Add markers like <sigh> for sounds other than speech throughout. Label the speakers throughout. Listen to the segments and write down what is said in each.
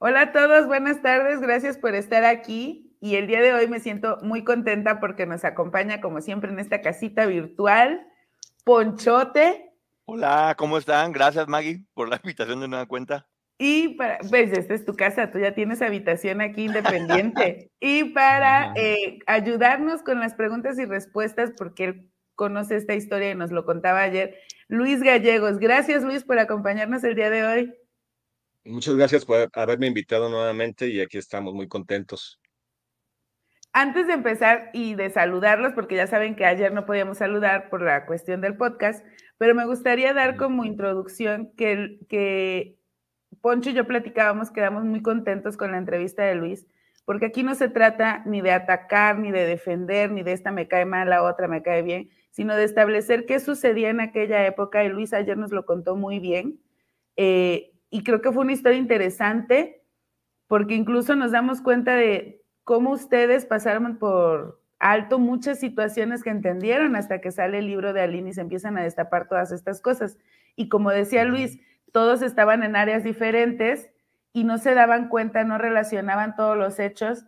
Speaker 1: Hola a todos, buenas tardes, gracias por estar aquí. Y el día de hoy me siento muy contenta porque nos acompaña, como siempre, en esta casita virtual, Ponchote.
Speaker 2: Hola, ¿cómo están? Gracias, Maggie, por la invitación de nueva cuenta.
Speaker 1: Y para, pues esta es tu casa, tú ya tienes habitación aquí independiente. <laughs> y para eh, ayudarnos con las preguntas y respuestas, porque él conoce esta historia y nos lo contaba ayer, Luis Gallegos. Gracias, Luis, por acompañarnos el día de hoy.
Speaker 3: Muchas gracias por haberme invitado nuevamente y aquí estamos muy contentos.
Speaker 1: Antes de empezar y de saludarlos, porque ya saben que ayer no podíamos saludar por la cuestión del podcast, pero me gustaría dar como introducción que, que Poncho y yo platicábamos, quedamos muy contentos con la entrevista de Luis, porque aquí no se trata ni de atacar, ni de defender, ni de esta me cae mal, la otra me cae bien, sino de establecer qué sucedía en aquella época, y Luis ayer nos lo contó muy bien. Eh, y creo que fue una historia interesante porque incluso nos damos cuenta de cómo ustedes pasaron por alto muchas situaciones que entendieron hasta que sale el libro de Aline y se empiezan a destapar todas estas cosas. Y como decía Luis, todos estaban en áreas diferentes y no se daban cuenta, no relacionaban todos los hechos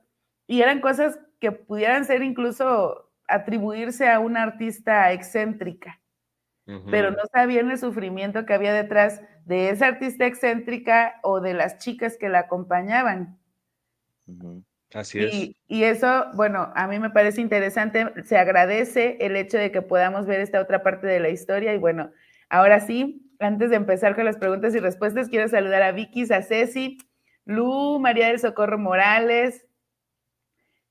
Speaker 1: y eran cosas que pudieran ser incluso atribuirse a una artista excéntrica pero no sabían el sufrimiento que había detrás de esa artista excéntrica o de las chicas que la acompañaban.
Speaker 3: Así es.
Speaker 1: Y, y, eso, bueno, a mí me parece interesante, se agradece el hecho de que podamos ver esta otra parte de la historia y bueno, ahora sí, antes de empezar con las preguntas y respuestas, quiero saludar a Vicky, a Ceci, Lu, María del Socorro Morales,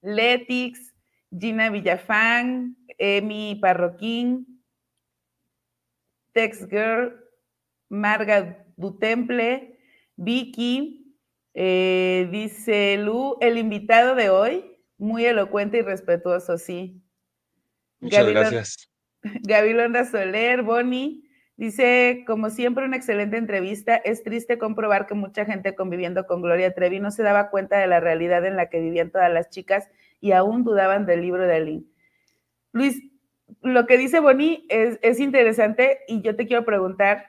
Speaker 1: Letix, Gina Villafán, Emi Parroquín, Tex Girl, Marga Dutemple, Vicky, eh, dice Lu, el invitado de hoy, muy elocuente y respetuoso, sí.
Speaker 3: Muchas gracias. <laughs>
Speaker 1: Gabilonda Soler, Bonnie, dice, como siempre, una excelente entrevista. Es triste comprobar que mucha gente conviviendo con Gloria Trevi no se daba cuenta de la realidad en la que vivían todas las chicas y aún dudaban del libro de Aline. Luis, lo que dice Bonnie es, interesante y yo te quiero preguntar,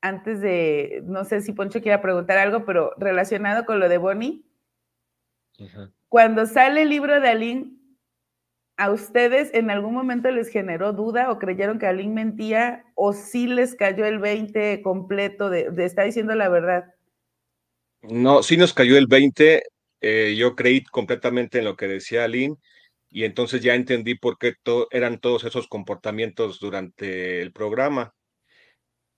Speaker 1: antes de, no sé si Poncho quiera preguntar algo, pero relacionado con lo de Bonnie, cuando sale el libro de Aline, ¿a ustedes en algún momento les generó duda o creyeron que Aline mentía o sí les cayó el 20 completo de, estar diciendo la verdad?
Speaker 3: No, sí nos cayó el 20. Eh, yo creí completamente en lo que decía Aline y entonces ya entendí por qué eran todos esos comportamientos durante el programa.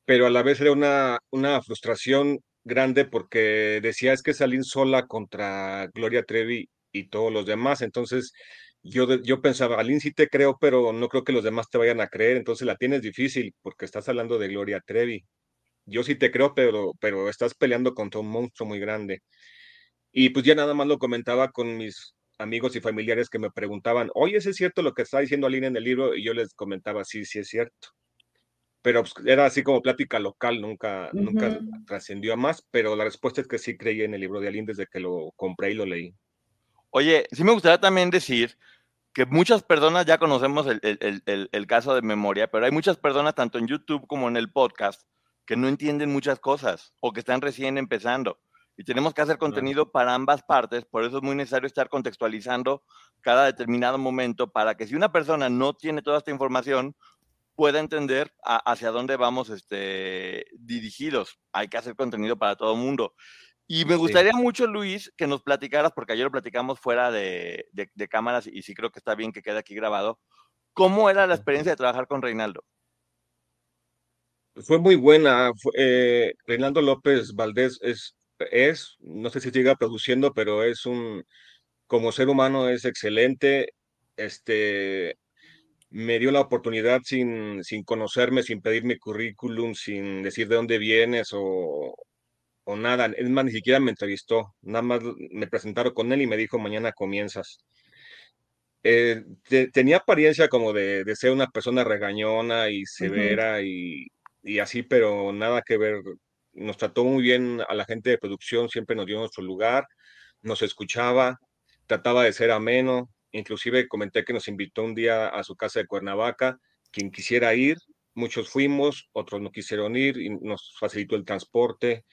Speaker 3: Pero a la vez era una, una frustración grande porque decía es que salí sola contra Gloria Trevi y todos los demás. Entonces yo, yo pensaba, Aline sí te creo, pero no creo que los demás te vayan a creer. Entonces la tienes difícil porque estás hablando de Gloria Trevi. Yo sí te creo, pero, pero estás peleando contra un monstruo muy grande. Y pues ya nada más lo comentaba con mis amigos y familiares que me preguntaban, oye, ¿es cierto lo que está diciendo Aline en el libro? Y yo les comentaba, sí, sí es cierto. Pero pues, era así como plática local, nunca, nunca trascendió a más, pero la respuesta es que sí creí en el libro de Aline desde que lo compré y lo leí.
Speaker 2: Oye, sí me gustaría también decir que muchas personas ya conocemos el, el, el, caso de memoria, pero hay muchas personas, tanto en YouTube como en el podcast, que no entienden muchas cosas o que están recién empezando y tenemos que hacer contenido para ambas partes, por eso es muy necesario estar contextualizando cada determinado momento para que si una persona no tiene toda esta información, pueda entender hacia dónde vamos este, dirigidos. Hay que hacer contenido para todo el mundo. Y me gustaría mucho, Luis, que nos platicaras, porque ayer lo platicamos fuera de, de, cámaras y sí creo que está bien que quede aquí grabado, ¿cómo era la experiencia de trabajar con Reinaldo?
Speaker 3: Fue muy buena. Eh, Reinaldo López Valdés es es, no sé si siga produciendo, pero es un, como ser humano es excelente. Este, me dio la oportunidad sin, sin conocerme, sin pedir mi currículum, sin decir de dónde vienes o, o nada. Es más, ni siquiera me entrevistó. Nada más me presentaron con él y me dijo, mañana comienzas. Eh, tenía apariencia como de, de, ser una persona regañona y severa y, y, así, pero nada que ver. Nos trató muy bien a la gente de producción, siempre nos dio nuestro lugar, nos escuchaba, trataba de ser ameno. Inclusive comenté que nos invitó un día a su casa de Cuernavaca. Quien quisiera ir, muchos fuimos, otros no quisieron ir y nos facilitó el transporte.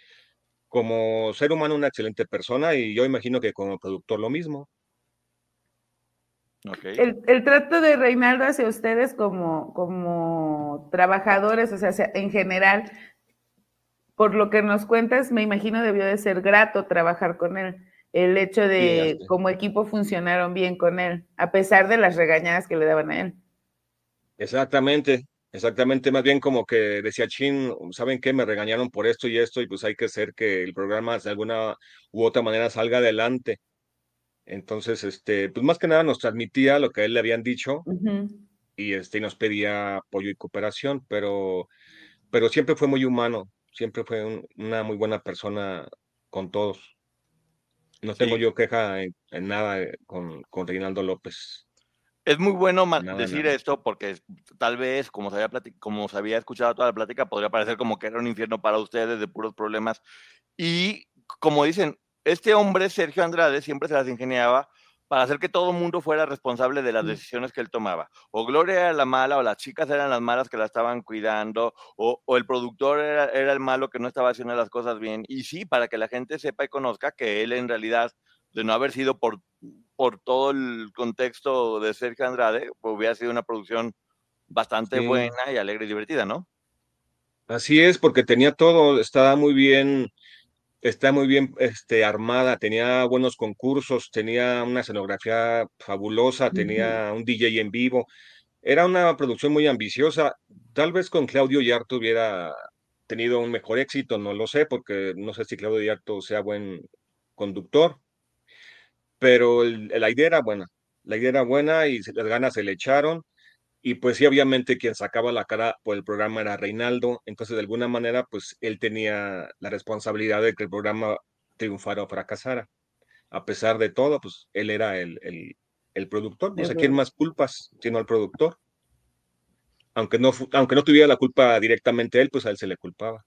Speaker 3: Como ser humano, una excelente persona y yo imagino que como productor lo mismo.
Speaker 1: El, trato de Reinaldo hacia ustedes como, como trabajadores, o sea, en general, por lo que nos cuentas, me imagino debió de ser grato trabajar con él. El hecho de como equipo funcionaron bien con él, a pesar de las regañadas que le daban a él.
Speaker 3: Exactamente, exactamente, más bien como que decía Chin, ¿saben qué? Me regañaron por esto y esto y pues hay que hacer que el programa de alguna u otra manera salga adelante. Entonces, este, pues más que nada nos transmitía lo que a él le habían dicho y este, nos pedía apoyo y cooperación, pero, pero siempre fue muy humano, siempre fue una muy buena persona con todos. No tengo yo queja en, nada eh, con, con, Reinaldo López.
Speaker 2: Es muy bueno decir esto porque tal vez, como se, había como se había escuchado toda la plática, podría parecer como que era un infierno para ustedes de puros problemas. Y como dicen, este hombre, Sergio Andrade, siempre se las ingeniaba para hacer que todo el mundo fuera responsable de las decisiones que él tomaba. O Gloria era la mala, o las chicas eran las malas que la estaban cuidando, o, el productor era, el malo que no estaba haciendo las cosas bien. Y sí, para que la gente sepa y conozca que él en realidad, de no haber sido por, por todo el contexto de Sergio Andrade, pues hubiera sido una producción bastante buena y alegre y divertida, ¿no?
Speaker 3: Así es, porque tenía todo, estaba muy bien está muy bien este, armada, tenía buenos concursos, tenía una escenografía fabulosa, tenía un DJ en vivo. Era una producción muy ambiciosa. Tal vez con Claudio Yarto hubiera tenido un mejor éxito, no lo sé, porque no sé si Claudio Yarto sea buen conductor, pero la idea era buena. La idea era buena y las ganas se le echaron. Y pues sí, obviamente quien sacaba la cara por el programa era Reinaldo, entonces de alguna manera pues él tenía la responsabilidad de que el programa triunfara o fracasara. A pesar de todo, pues él era el, el, productor, no sé quién más culpas, sino al productor. Aunque no, aunque no tuviera la culpa directamente él, pues a él se le culpaba.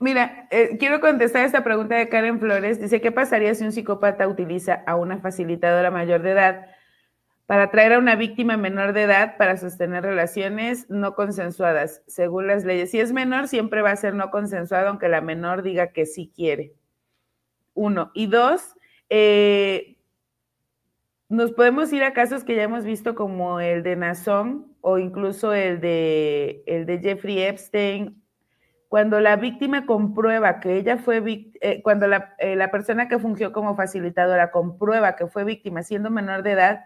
Speaker 1: Mira, eh, quiero contestar esta pregunta de Karen Flores. Dice, ¿qué pasaría si un psicópata utiliza a una facilitadora mayor de edad para atraer a una víctima menor de edad para sostener relaciones no consensuadas, según las leyes. Si es menor, siempre va a ser no consensuado, aunque la menor diga que sí quiere. Uno. Y dos, eh, nos podemos ir a casos que ya hemos visto como el de Nazón o incluso el de, el de Jeffrey Epstein. Cuando la víctima comprueba que ella fue víctima, eh, cuando la, eh, la persona que fungió como facilitadora comprueba que fue víctima siendo menor de edad,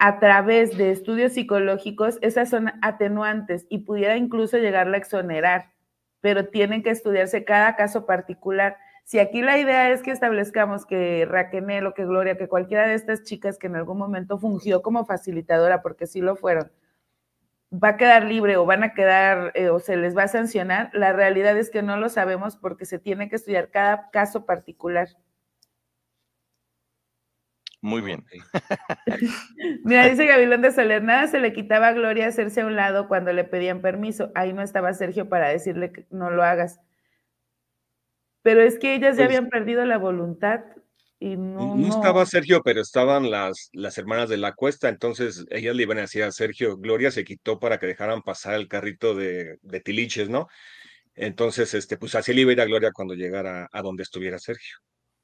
Speaker 1: a través de estudios psicológicos, esas son atenuantes y pudiera incluso llegarla a exonerar, pero tienen que estudiarse cada caso particular. Si aquí la idea es que establezcamos que Raquel o que Gloria, que cualquiera de estas chicas que en algún momento fungió como facilitadora, porque sí lo fueron, va a quedar libre o van a quedar eh, o se les va a sancionar, la realidad es que no lo sabemos porque se tiene que estudiar cada caso particular.
Speaker 2: Muy bien. <laughs>
Speaker 1: Mira, dice Gabilón de Soler, nada se le quitaba a Gloria hacerse a un lado cuando le pedían permiso. Ahí no estaba Sergio para decirle que no lo hagas. Pero es que ellas ya pues habían perdido la voluntad y no,
Speaker 3: no, estaba Sergio, pero estaban las, las hermanas de la cuesta, entonces ellas le iban a decir a Sergio, Gloria se quitó para que dejaran pasar el carrito de, de tiliches, ¿no? Entonces, este, pues así le iba a ir a Gloria cuando llegara a donde estuviera Sergio.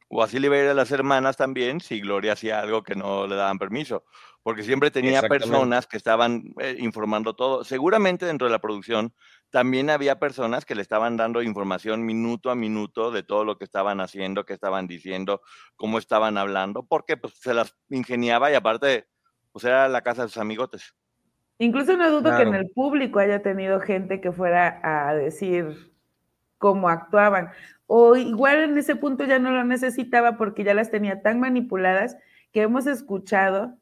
Speaker 2: O así le iba a las hermanas también si Gloria hacía algo que no le daban permiso, porque siempre tenía personas que estaban eh, informando todo. Seguramente dentro de la producción también había personas que le estaban dando información minuto a minuto de todo lo que estaban haciendo, qué estaban diciendo, cómo estaban hablando, porque pues, se las ingeniaba y aparte, pues era la casa de sus amigotes.
Speaker 1: Incluso no dudo que en el público haya tenido gente que fuera a decir cómo actuaban o igual en ese punto ya no lo necesitaba porque ya las tenía tan manipuladas que hemos escuchado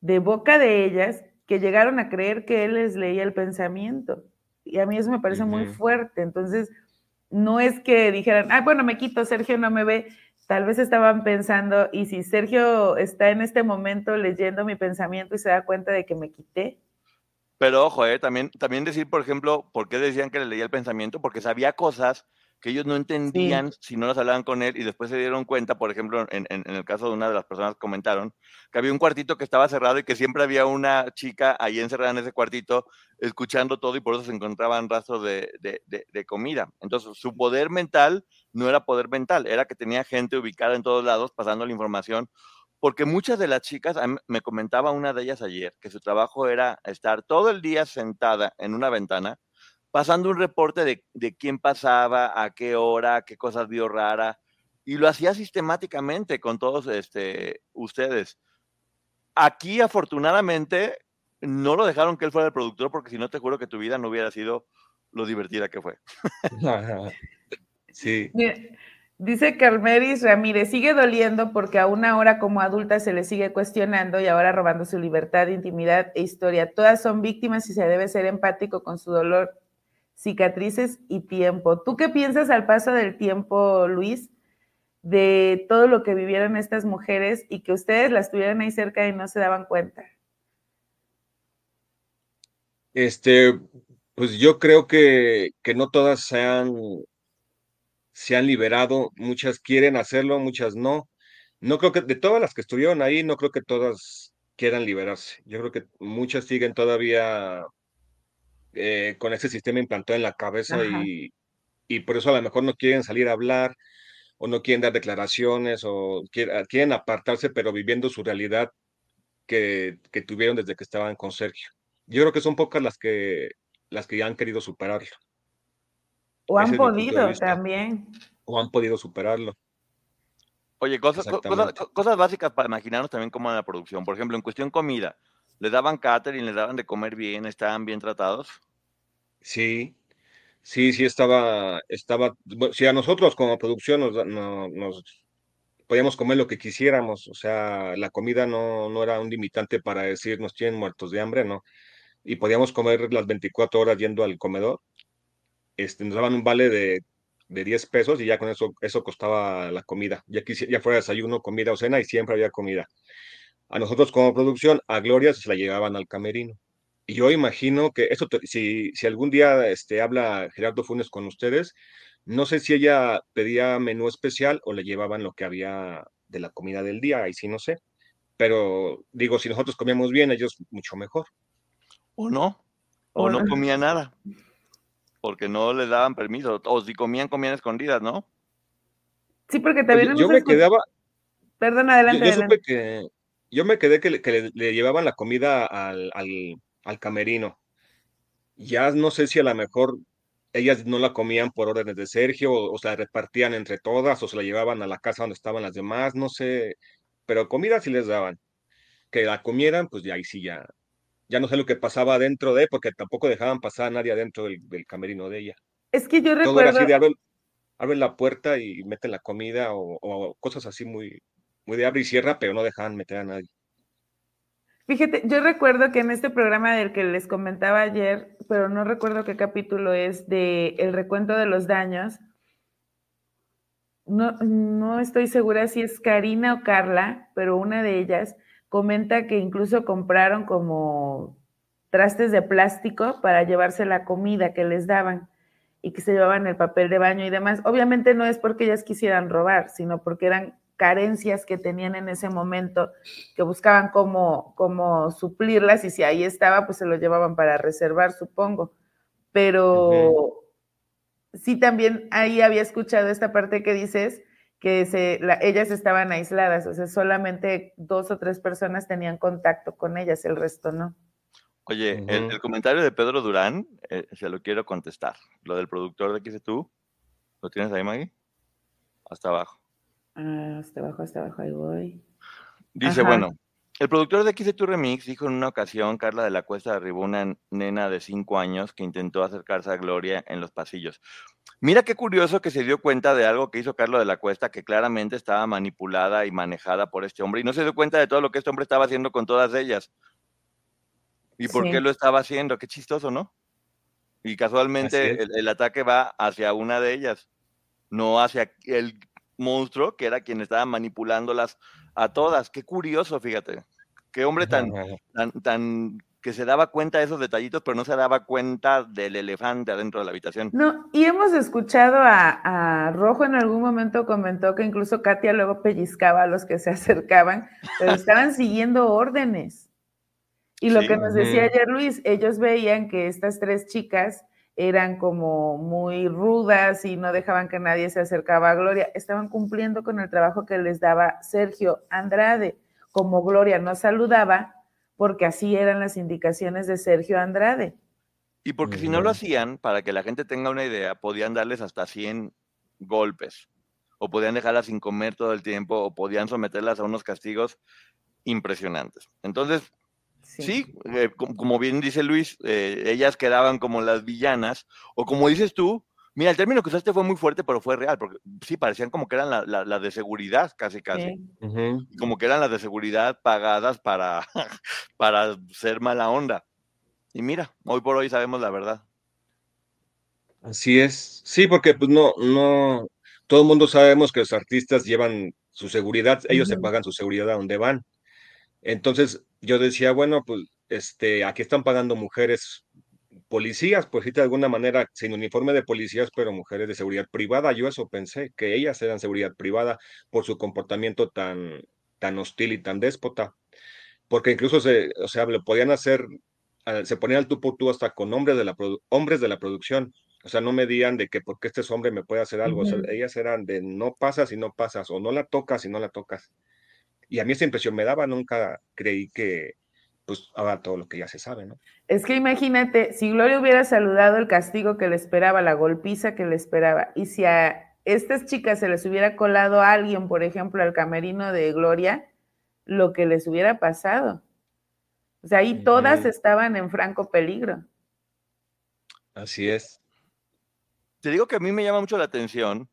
Speaker 1: de boca de ellas que llegaron a creer que él les leía el pensamiento. Y a mí eso me parece muy fuerte. Entonces, no es que dijeran, ah, bueno, me quito, Sergio no me ve. Tal vez estaban pensando, y si Sergio está en este momento leyendo mi pensamiento y se da cuenta de que me quité.
Speaker 2: Pero ojo, eh, también, también decir, por ejemplo, por qué decían que le leía el pensamiento, porque sabía cosas que ellos no entendían si no las hablaban con él y después se dieron cuenta, por ejemplo, en, el caso de una de las personas que comentaron, que había un cuartito que estaba cerrado y que siempre había una chica ahí encerrada en ese cuartito escuchando todo y por eso se encontraban rastros de, de, comida. Entonces, su poder mental no era poder mental, era que tenía gente ubicada en todos lados pasando la información, porque muchas de las chicas, me comentaba una de ellas ayer, que su trabajo era estar todo el día sentada en una ventana, pasando un reporte de, quién pasaba, a qué hora, qué cosas vio rara, y lo hacía sistemáticamente con todos este, ustedes. Aquí, afortunadamente, no lo dejaron que él fuera el productor, porque si no, te juro que tu vida no hubiera sido lo divertida que fue. <laughs>
Speaker 3: sí.
Speaker 1: Dice Carmeris Ramírez, sigue doliendo porque a una hora como adulta se le sigue cuestionando y ahora robando su libertad, intimidad e historia. Todas son víctimas y se debe ser empático con su dolor cicatrices y tiempo. ¿Tú qué piensas al paso del tiempo, Luis, de todo lo que vivieron estas mujeres y que ustedes las tuvieran ahí cerca y no se daban cuenta?
Speaker 3: Este, pues yo creo que, que no todas se han, se han liberado, muchas quieren hacerlo, muchas no. No creo que de todas las que estuvieron ahí, no creo que todas quieran liberarse. Yo creo que muchas siguen todavía eh, con ese sistema implantado en la cabeza y, y, por eso a lo mejor no quieren salir a hablar o no quieren dar declaraciones o quieren, quieren apartarse, pero viviendo su realidad que, que, tuvieron desde que estaban con Sergio. Yo creo que son pocas las que, las que ya han querido superarlo.
Speaker 1: O han podido también.
Speaker 3: O han podido superarlo.
Speaker 2: Oye, cosas, cosas, cosas, básicas para imaginarnos también cómo era la producción. Por ejemplo, en cuestión comida, ¿Le daban catering, le daban de comer bien, estaban bien tratados?
Speaker 3: Sí, sí, sí estaba, estaba, si a nosotros como producción nos, nos podíamos comer lo que quisiéramos, o sea, la comida no, no era un limitante para decir nos tienen muertos de hambre, ¿no? Y podíamos comer las 24 horas yendo al comedor, este, nos daban un vale de, de 10 pesos y ya con eso, eso costaba la comida, ya, ya fuera desayuno, comida o cena y siempre había comida a nosotros como producción, a Gloria se la llegaban al camerino. Y yo imagino que eso, si, si algún día este, habla Gerardo Funes con ustedes, no sé si ella pedía menú especial o le llevaban lo que había de la comida del día, ahí sí no sé. Pero digo, si nosotros comíamos bien, ellos mucho mejor.
Speaker 2: O no, o no comía nada, porque no les daban permiso, o si comían, comían escondidas, ¿no?
Speaker 1: Sí, porque también...
Speaker 3: yo me quedaba...
Speaker 1: Perdón, adelante.
Speaker 3: Yo, supe que, yo me quedé que, le, llevaban la comida al, al, camerino. Ya no sé si a lo mejor ellas no la comían por órdenes de Sergio o, se la repartían entre todas o se la llevaban a la casa donde estaban las demás, no sé, pero comida sí les daban. Que la comieran, pues ya ahí sí ya, ya no sé lo que pasaba dentro de, porque tampoco dejaban pasar a nadie adentro del, camerino de ella.
Speaker 1: Es que yo recuerdo... Todo era así
Speaker 3: de abren, la puerta y meten la comida o, o cosas así muy, muy de abre y cierra, pero no dejaban meter a nadie.
Speaker 1: Fíjate, yo recuerdo que en este programa del que les comentaba ayer, pero no recuerdo qué capítulo es, de el recuento de los daños, no, no estoy segura si es Karina o Carla, pero una de ellas comenta que incluso compraron como trastes de plástico para llevarse la comida que les daban y que se llevaban el papel de baño y demás. Obviamente no es porque ellas quisieran robar, sino porque eran carencias que tenían en ese momento, que buscaban cómo, cómo suplirlas y si ahí estaba, pues se lo llevaban para reservar, supongo. Pero sí también ahí había escuchado esta parte que dices, que se, ellas estaban aisladas, o sea, solamente dos o tres personas tenían contacto con ellas, el resto no.
Speaker 2: Oye, el, comentario de Pedro Durán, eh, se lo quiero contestar. Lo del productor de ¿Qué tú? ¿Lo tienes ahí, Maggie? Hasta abajo.
Speaker 1: Ah, hasta abajo, hasta abajo, ahí voy.
Speaker 2: Dice, bueno, el productor de XC2 Remix dijo en una ocasión, Carla de la Cuesta derribó una nena de cinco años que intentó acercarse a Gloria en los pasillos. Mira qué curioso que se dio cuenta de algo que hizo Carla de la Cuesta, que claramente estaba manipulada y manejada por este hombre, y no se dio cuenta de todo lo que este hombre estaba haciendo con todas ellas. ¿Y por
Speaker 1: Sí.
Speaker 2: qué lo estaba haciendo? Qué chistoso, ¿no? Y casualmente el, el ataque va hacia una de ellas, no hacia el monstruo que era quien estaba manipulándolas a todas. Qué curioso, fíjate. Qué hombre tan, <laughs> tan, tan que se daba cuenta de esos detallitos, pero no se daba cuenta del elefante adentro de la habitación.
Speaker 1: No, y hemos escuchado a, a Rojo en algún momento comentó que incluso Katia luego pellizcaba a los que se <laughs> acercaban, pero estaban <laughs> siguiendo órdenes. Y lo
Speaker 2: Sí.
Speaker 1: que nos decía ayer Luis, ellos veían que estas tres chicas eran como muy rudas y no dejaban que nadie se acercaba a Gloria. Estaban cumpliendo con el trabajo que les daba Sergio Andrade. Como Gloria no saludaba, porque así eran las indicaciones de Sergio Andrade.
Speaker 2: Y porque si no lo hacían, para que la gente tenga una idea, podían darles hasta 100 golpes, o podían dejarlas sin comer todo el tiempo, o podían someterlas a unos castigos impresionantes. Entonces, sí, eh, com- como bien dice Luis, eh, ellas quedaban como las villanas, o como dices tú, mira, el término que usaste fue muy fuerte, pero fue real, porque sí, parecían como que eran las la, la de seguridad, casi, casi.
Speaker 1: Sí.
Speaker 3: Ujú.
Speaker 2: como que eran las de seguridad pagadas para, <laughs> para ser mala onda. Y mira, hoy por hoy sabemos la verdad.
Speaker 3: Así es. Sí, porque pues no, no, todo el mundo sabemos que los artistas llevan su seguridad, ellos se
Speaker 1: Ujú.
Speaker 3: pagan su seguridad a donde van. Entonces yo decía, bueno, pues este, aquí están pagando mujeres policías, pues sí, de alguna manera, sin uniforme de policías, pero mujeres de seguridad privada. Yo eso pensé, que ellas eran seguridad privada por su comportamiento tan, tan hostil y tan déspota. Porque incluso se, o sea, lo podían hacer, se ponían al tú por tú hasta con hombres de la, hombres de la producción. O sea, no medían de que porque este es hombre me puede hacer algo. O sea,
Speaker 1: Ujú.
Speaker 3: ellas eran de no pasas y no pasas, o no la tocas y no la tocas. Y a mí esa impresión me daba, nunca creí que pues haga todo lo que ya se sabe, ¿no?
Speaker 1: Es que imagínate, si Gloria hubiera saludado el castigo que le esperaba, la golpiza que le esperaba, y si a estas chicas se les hubiera colado a alguien, por ejemplo, al camerino de Gloria, lo que les hubiera pasado. O sea, ahí todas estaban en franco peligro.
Speaker 3: Así es.
Speaker 2: Te digo que a mí me llama mucho la atención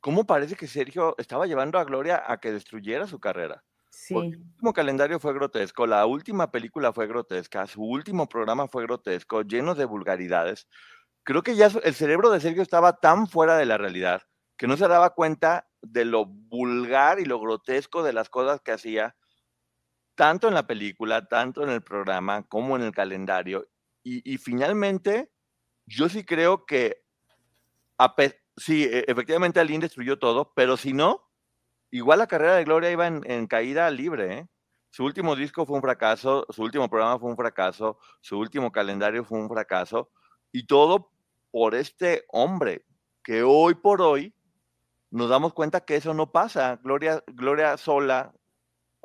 Speaker 2: cómo parece que Sergio estaba llevando a Gloria a que destruyera su carrera.
Speaker 1: Sí.
Speaker 2: Porque el último calendario fue grotesco, la última película fue grotesca, su último programa fue grotesco, lleno de vulgaridades. Creo que ya el cerebro de Sergio estaba tan fuera de la realidad que no se daba cuenta de lo vulgar y lo grotesco de las cosas que hacía, tanto en la película, tanto en el programa, como en el calendario. Y, y finalmente, yo sí creo que, a sí, e- efectivamente Aline destruyó todo, pero si no, igual la carrera de Gloria iba en, en caída libre. ¿eh? Su último disco fue un fracaso, su último programa fue un fracaso, su último calendario fue un fracaso, y todo por este hombre que hoy por hoy nos damos cuenta que eso no pasa. Gloria, Gloria sola,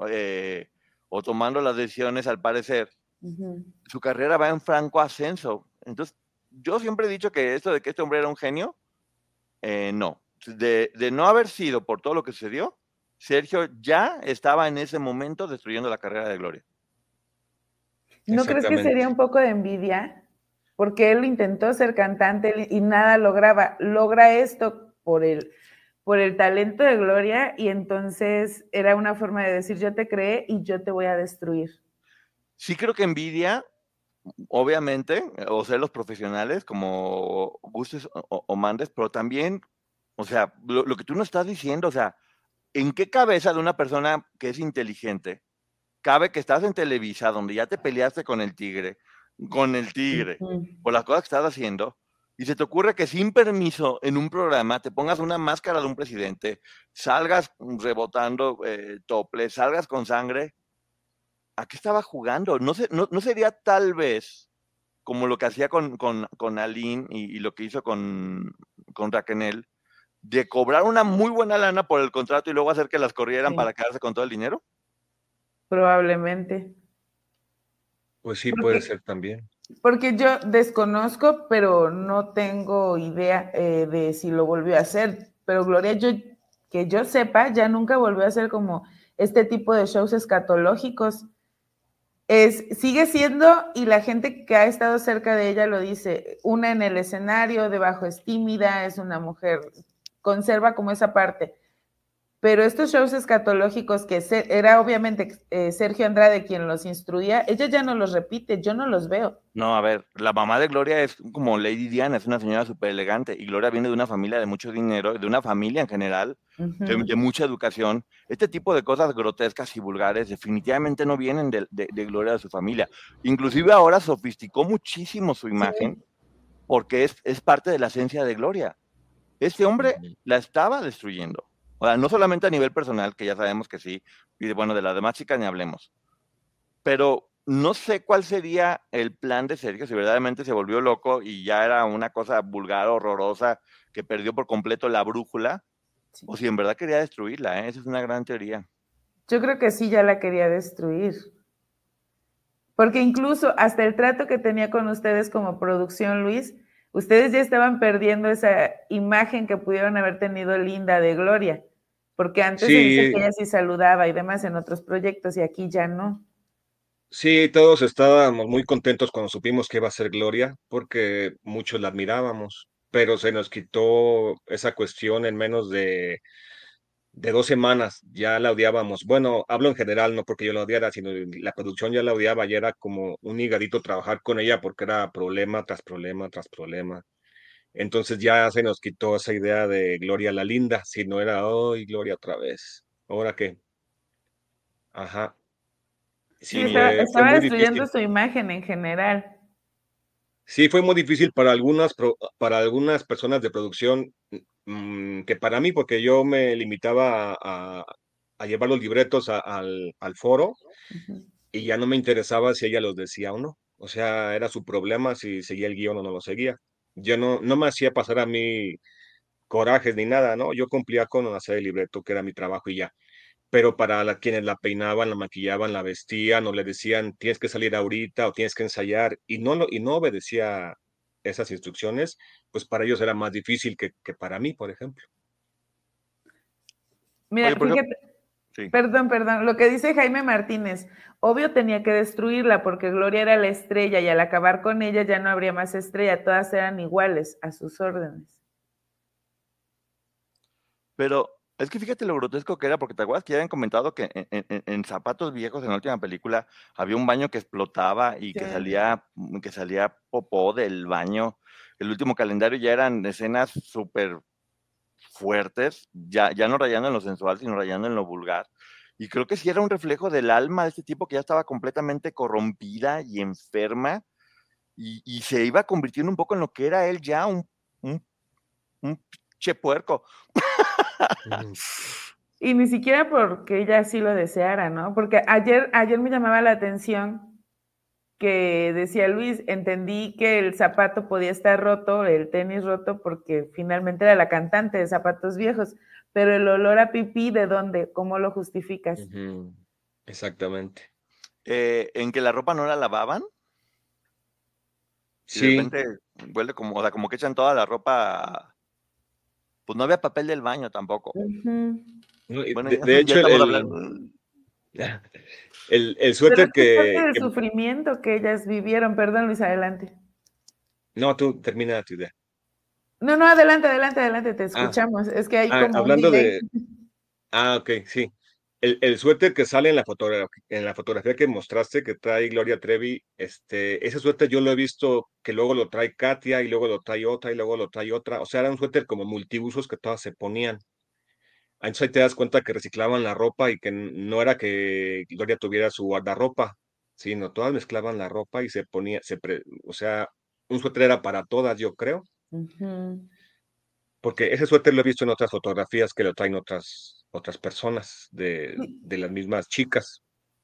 Speaker 2: eh, o tomando las decisiones al parecer, su carrera va en franco ascenso. Entonces, yo siempre he dicho que esto de que este hombre era un genio, eh, no. De, de no haber sido por todo lo que sucedió, Sergio ya estaba en ese momento destruyendo la carrera de Gloria.
Speaker 1: ¿No crees que sería un poco de envidia? Porque él intentó ser cantante y nada lograba. Logra esto por el, por el talento de Gloria y entonces era una forma de decir yo te creé y yo te voy a destruir.
Speaker 2: Sí creo que envidia, obviamente, o ser los profesionales, como gustes o, o- o mandes, pero también, o sea, lo, lo que tú nos estás diciendo, o sea, ¿en qué cabeza de una persona que es inteligente cabe que estás en Televisa, donde ya te peleaste con el tigre, con el tigre, por las cosas que estás haciendo, y se te ocurre que sin permiso en un programa te pongas una máscara de un presidente, salgas rebotando eh, tople, salgas con sangre? ¿A qué estaba jugando? No, se- no, no sería tal vez como lo que hacía con, con, con Aline y, y lo que hizo con, con Raquel, de cobrar una muy buena lana por el contrato y luego hacer que las corrieran
Speaker 1: Sí.
Speaker 2: para quedarse con todo el dinero.
Speaker 1: Probablemente.
Speaker 3: Pues sí,
Speaker 1: Porque-
Speaker 3: puede ser también.
Speaker 1: Porque yo desconozco, pero no tengo idea eh, de si lo volvió a hacer. Pero Gloria, yo que yo sepa, ya nunca volvió a hacer como este tipo de shows escatológicos. es, sigue siendo, y la gente que ha estado cerca de ella lo dice, una en el escenario, debajo es tímida, es una mujer, conserva como esa parte pero estos shows escatológicos que era obviamente eh, Sergio Andrade quien los instruía, ella ya no los repite, yo no los veo.
Speaker 2: No, a ver, la mamá de Gloria es como Lady Diana, es una señora súper elegante, y Gloria viene de una familia de mucho dinero, de una familia en general, de, mucha educación. Este tipo de cosas grotescas y vulgares definitivamente no vienen de, Gloria de su familia. Inclusive ahora sofisticó muchísimo su imagen, porque es, es parte de la esencia de Gloria. Este hombre la estaba destruyendo. O sea, no solamente a nivel personal, que ya sabemos que sí, y bueno, de las demás chicas ni hablemos. Pero no sé cuál sería el plan de Sergio si verdaderamente se volvió loco y ya era una cosa vulgar, horrorosa, que perdió por completo la brújula, o si en verdad quería destruirla, ¿eh? esa es una gran teoría.
Speaker 1: Yo creo que sí ya la quería destruir. Porque incluso hasta el trato que tenía con ustedes como producción, Luis, ustedes ya estaban perdiendo esa imagen que pudieron haber tenido linda de Gloria. Porque antes se dice que ella sí saludaba y demás en otros proyectos y aquí ya no.
Speaker 3: Sí, todos estábamos muy contentos cuando supimos que iba a ser Gloria, porque muchos la admirábamos, pero se nos quitó esa cuestión en menos de, de dos semanas, ya la odiábamos. Bueno, hablo en general, no porque yo la odiara, sino la producción ya la odiaba y era como un higadito trabajar con ella porque era problema tras problema tras problema. Entonces ya se nos quitó esa idea de Gloria la Linda, si no era hoy Gloria otra vez. ¿Ahora qué? Ajá.
Speaker 1: Sí, estaba, destruyendo su imagen en general.
Speaker 3: Sí, fue muy difícil para algunas, para algunas personas de producción, mm, que para mí, porque yo me limitaba a, llevar los libretos al, foro y ya no me interesaba si ella los decía o no. O sea, era su problema si seguía el guion o no lo seguía yo no, no me hacía pasar a mí corajes ni nada, ¿no? Yo cumplía con hacer el libreto, que era mi trabajo y ya. Pero para la, quienes la peinaban, la maquillaban, la vestían o le decían, tienes que salir ahorita o tienes que ensayar y no, y no obedecía esas instrucciones, pues para ellos era más difícil que, para mí, por ejemplo.
Speaker 1: Mira, fíjate, perdón, perdón, lo que dice Jaime Martínez, Obvio tenía que destruirla porque Gloria era la estrella y al acabar con ella ya no habría más estrella, todas eran iguales a sus órdenes.
Speaker 2: Pero es que fíjate lo grotesco que era, porque te acuerdas que ya habían comentado que en, Zapatos Viejos, en la última película, había un baño que explotaba y que salía, que salía popó del baño. El último calendario ya eran escenas súper fuertes, ya, ya no rayando en lo sensual, sino rayando en lo vulgar. Y creo que sí era un reflejo del alma de este tipo que ya estaba completamente corrompida y enferma y, se iba convirtiendo un poco en lo que era él ya, un, un, un che puerco.
Speaker 1: Y ni siquiera porque ella así lo deseara, ¿no? Porque ayer, ayer me llamaba la atención que decía Luis, entendí que el zapato podía estar roto, el tenis roto, porque finalmente era la cantante de zapatos viejos pero el olor a pipí, ¿de dónde? ¿Cómo lo justificas?
Speaker 3: Exactamente.
Speaker 2: Eh, ¿En que la ropa no la lavaban? Sí. de repente huele como, o sea, como que echan toda la ropa. Pues no había papel del baño tampoco.
Speaker 3: de, hecho, <laughs> el, el, suéter que.
Speaker 1: el sufrimiento que ellas vivieron. Perdón, Luis, adelante.
Speaker 3: No, tú termina tu idea.
Speaker 1: No, no, adelante, adelante, adelante, te ah. escuchamos. es que hay ah, como.
Speaker 3: Hablando de. Ah, ok, sí. El, suéter que sale en la, fotografía, en la fotografía que mostraste, que trae Gloria Trevi, este, ese suéter yo lo he visto que luego lo trae Katia y luego lo trae otra y luego lo trae otra. O sea, era un suéter como multiusos que todas se ponían. Entonces ahí te das cuenta que reciclaban la ropa y que no era que Gloria tuviera su guardarropa, sino todas mezclaban la ropa y se ponía, se o sea, un suéter era para todas, yo creo. Porque ese suéter lo he visto en otras fotografías que lo traen otras, otras personas de, las mismas chicas.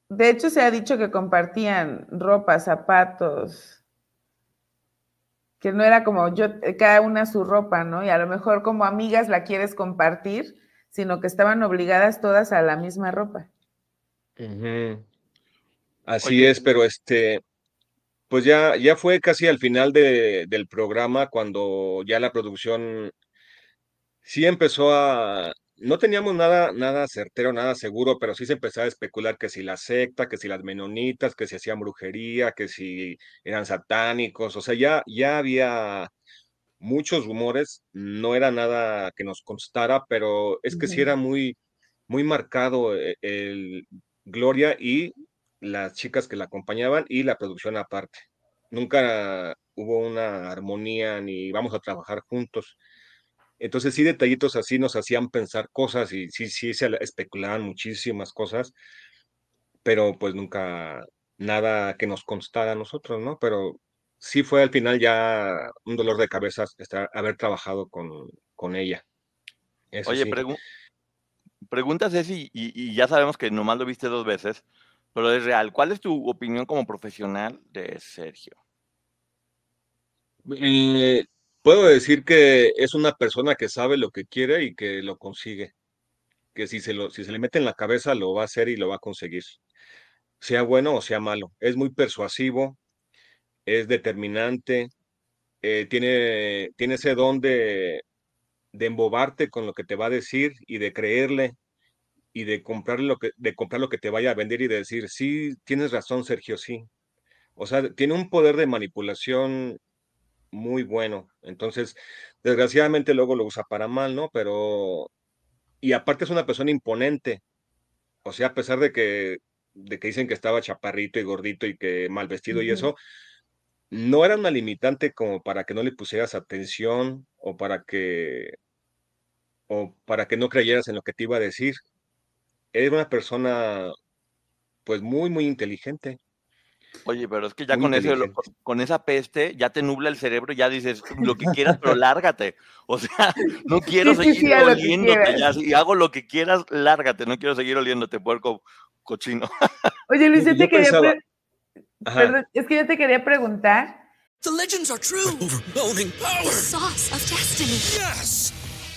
Speaker 1: De hecho, se ha dicho que compartían ropa, zapatos, que no era como yo, eh, cada una su ropa, ¿no? Y a lo mejor como amigas la quieres compartir, sino que estaban obligadas todas a la misma ropa.
Speaker 3: Así es, pero este, pues ya, ya fue casi al final del programa cuando ya la producción sí empezó a, no teníamos nada, nada certero, nada seguro, pero sí se empezaba a especular que si la secta, que si las menonitas, que si hacían brujería, que si eran satánicos, o sea, ya, ya había muchos rumores, no era nada que nos constara, pero es que sí era muy, muy marcado eh, el, Gloria y las chicas que la acompañaban y la producción aparte. Nunca hubo una armonía ni vamos a trabajar juntos. Entonces sí, detallitos así nos hacían pensar cosas y sí, sí, se especulaban muchísimas cosas, pero pues nunca nada que nos constara a nosotros, ¿no? Pero sí fue al final ya un dolor de cabeza estar, haber trabajado con, con ella.
Speaker 2: Oye, preguntas Ceci, y, ya sabemos que nomás lo viste dos veces, pero es real. ¿Cuál es tu opinión como profesional de Sergio?
Speaker 3: Eh, puedo decir que es una persona que sabe lo que quiere y que lo consigue. Que si se, lo, si se le mete en la cabeza lo va a hacer y lo va a conseguir. Sea bueno o sea malo. Es muy persuasivo, es determinante, eh, tiene, tiene ese don de, de embobarte con lo que te va a decir y de creerle y de comprar lo que, de comprar lo que te vaya a vender y de decir, sí, tienes razón, Sergio, sí. O sea, tiene un poder de manipulación muy bueno. Entonces, desgraciadamente luego lo usa para mal, ¿no? Pero, y aparte es una persona imponente. O sea, a pesar de que, de que dicen que estaba chaparrito y gordito y que mal vestido y eso, no era una limitante como para que no le pusieras atención o para que o para que no creyeras en lo que te iba a decir. Era una persona pues muy muy inteligente.
Speaker 2: Oye, pero es que ya con eso, con esa peste, ya te nubla el cerebro, ya dices lo que quieras, pero <laughs> lárgate. O sea, <laughs> no quiero seguir oliéndote, ya, si hago lo que quieras, lárgate, no quiero seguir oliéndote, puerco cochino.
Speaker 1: Oye, Luis, yo <laughs> te quería, Perdón, es que yo te quería preguntar.
Speaker 4: The legends are true. Overwhelming power. The
Speaker 5: sauce of destiny.
Speaker 4: Yes.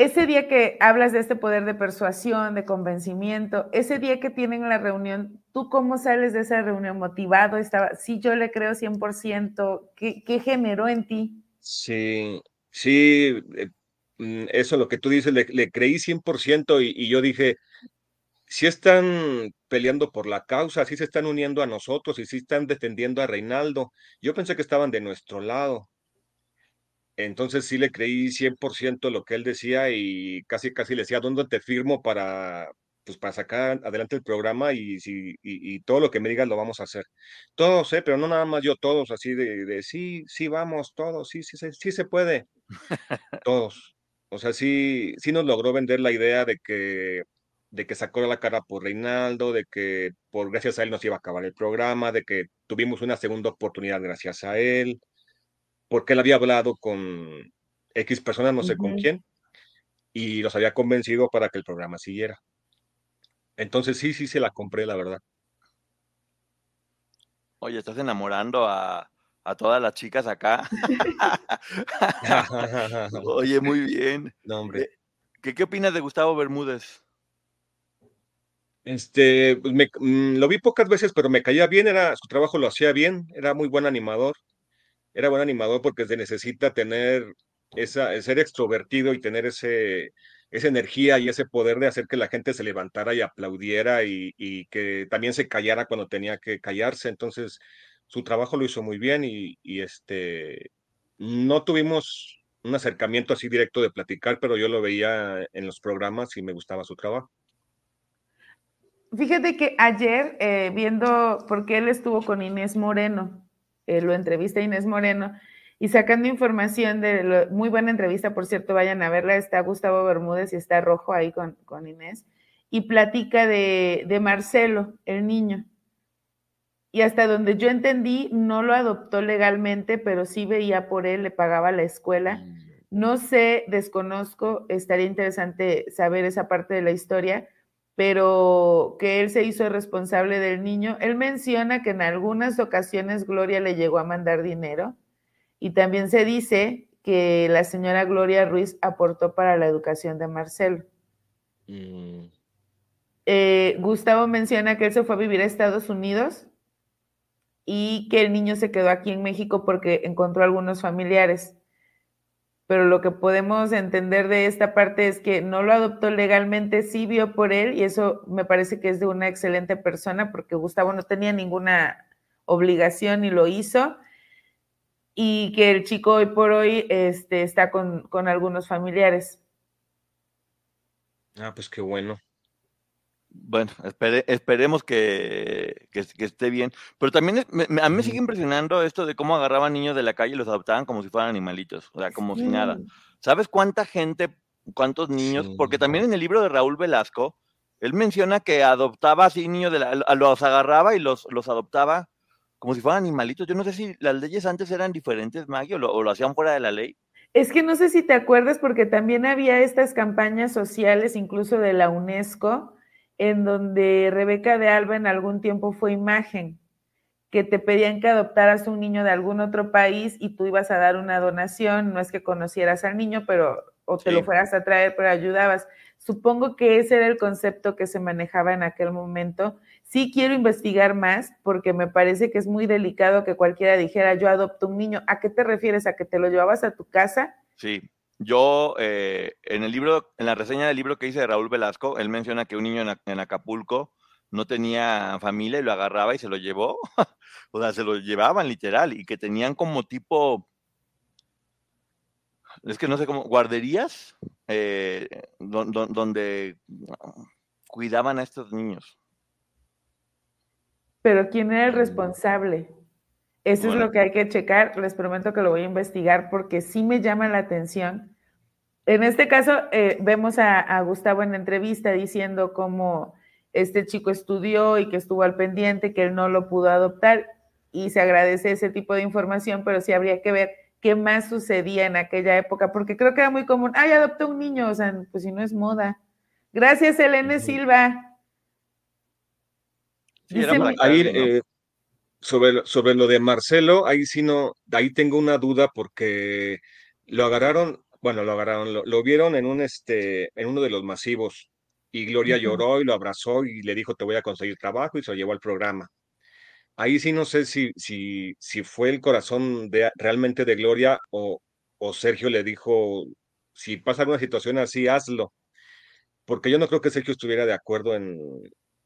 Speaker 1: Ese día que hablas de este poder de persuasión, de convencimiento, ese día que tienen la reunión, ¿tú cómo sales de esa reunión motivado? Estaba, sí, yo le creo 100%, ¿qué, qué generó en ti?
Speaker 3: Sí, sí, eh, mm, eso lo que tú dices, le, creí 100% y, y yo dije, si están peleando por la causa, si se están uniendo a nosotros y si están defendiendo a Reinaldo. Yo pensé que estaban de nuestro lado. Entonces sí le creí 100% lo que él decía y casi casi le decía, ¿dónde te firmo para, pues, para sacar adelante el programa y, si, y, todo lo que me digas lo vamos a hacer? Todos, ¿eh? Pero no nada más yo, todos, así de, de sí, sí, vamos, todos, sí, sí, sí, sí se puede. <laughs> todos. O sea, sí, sí nos logró vender la idea de que de que sacó la cara por Reinaldo, de que por gracias a él nos iba a acabar el programa, de que tuvimos una segunda oportunidad gracias a él porque él había hablado con X personas, no sé con quién, y los había convencido para que el programa siguiera. Entonces sí, sí se la compré, la verdad.
Speaker 2: Oye, estás enamorando a, todas las chicas acá. <laughs> Oye, muy bien.
Speaker 3: No, hombre. Eh,
Speaker 2: ¿Qué, ¿Qué opinas de Gustavo Bermúdez?
Speaker 3: Este, pues me, mm, lo vi pocas veces, pero me caía bien, era, su trabajo lo hacía bien, era muy buen animador era buen animador porque se necesita tener esa, ser extrovertido y tener ese, esa energía y ese poder de hacer que la gente se levantara y aplaudiera y, que también se callara cuando tenía que callarse. Entonces, su trabajo lo hizo muy bien y, este, no tuvimos un acercamiento así directo de platicar, pero yo lo veía en los programas y me gustaba su trabajo.
Speaker 1: Fíjate que ayer, eh, viendo, porque él estuvo con Inés Moreno, eh, lo entrevista Inés Moreno, y sacando información de muy buena entrevista, por cierto, vayan a verla, está Gustavo Bermúdez y está Rojo ahí con, con Inés, y platica de, de Marcelo, el niño. Y hasta donde yo entendí, no lo adoptó legalmente, pero sí veía por él, le pagaba la escuela. Mm. No sé, desconozco, estaría interesante saber esa parte de la historia, pero que él se hizo responsable del niño. Él menciona que en algunas ocasiones Gloria le llegó a mandar dinero y también se dice que la señora Gloria Ruiz aportó para la educación de Marcelo. Mm. Eh, Gustavo menciona que él se fue a vivir a Estados Unidos y que el niño se quedó aquí en México porque encontró algunos familiares. Pero lo que podemos entender de esta parte es que no lo adoptó legalmente, sí vio por él y eso me parece que es de una excelente persona porque Gustavo no tenía ninguna obligación y lo hizo y que el chico hoy por hoy este, está con, con algunos familiares.
Speaker 3: Ah, pues qué bueno.
Speaker 2: Bueno, esperemos que, esté bien. Pero también a mí me sigue impresionando esto de cómo agarraban niños de la calle y los adoptaban como si fueran animalitos, o sea, como si nada. ¿Sabes cuánta gente, cuántos niños? Porque también en el libro de Raúl Velasco, él menciona que adoptaba así niños, de la, los agarraba y los, los adoptaba como si fueran animalitos. Yo no sé si las leyes antes eran diferentes, Maggie, o lo hacían fuera de la ley.
Speaker 1: Es que no sé si te acuerdas, porque también había estas campañas sociales, incluso de la UNESCO, en donde Rebeca de Alba en algún tiempo fue imagen, que te pedían que adoptaras un niño de algún otro país y tú ibas a dar una donación, no es que conocieras al niño, pero o te lo fueras a traer, pero ayudabas. Supongo que ese era el concepto que se manejaba en aquel momento. Sí quiero investigar más porque me parece que es muy delicado que cualquiera dijera, yo adopto un niño. ¿A qué te refieres? ¿A que te lo llevabas a tu casa?
Speaker 2: Sí, yo, eh, en el libro, en la reseña del libro que hice de Raúl Velasco, él menciona que un niño en, Acapulco no tenía familia y lo agarraba y se lo llevó. <laughs> o sea, se lo llevaban literal y que tenían como tipo, es que no sé cómo, guarderías eh, donde cuidaban a estos niños.
Speaker 1: Pero ¿quién era el responsable? Eso es lo que hay que checar. Les prometo que lo voy a investigar porque sí me llama la atención. En este caso, eh, vemos a, Gustavo en la entrevista diciendo cómo este chico estudió y que estuvo al pendiente, que él no lo pudo adoptar y se agradece ese tipo de información, pero sí habría que ver qué más sucedía en aquella época, porque creo que era muy común, ay, adoptó un niño, o sea, pues si no es moda. Gracias, Elena Silva.
Speaker 3: ahí, sobre, sobre lo de Marcelo, ahí sí no, ahí tengo una duda porque lo agarraron, bueno, lo agarraron, lo, vieron en un este, en uno de los masivos y Gloria lloró y lo abrazó y le dijo te voy a conseguir trabajo y se lo llevó al programa. Ahí sí no sé si, si, si fue el corazón de, realmente de Gloria o, o Sergio le dijo si pasa alguna situación así, hazlo. Porque yo no creo que Sergio estuviera de acuerdo en,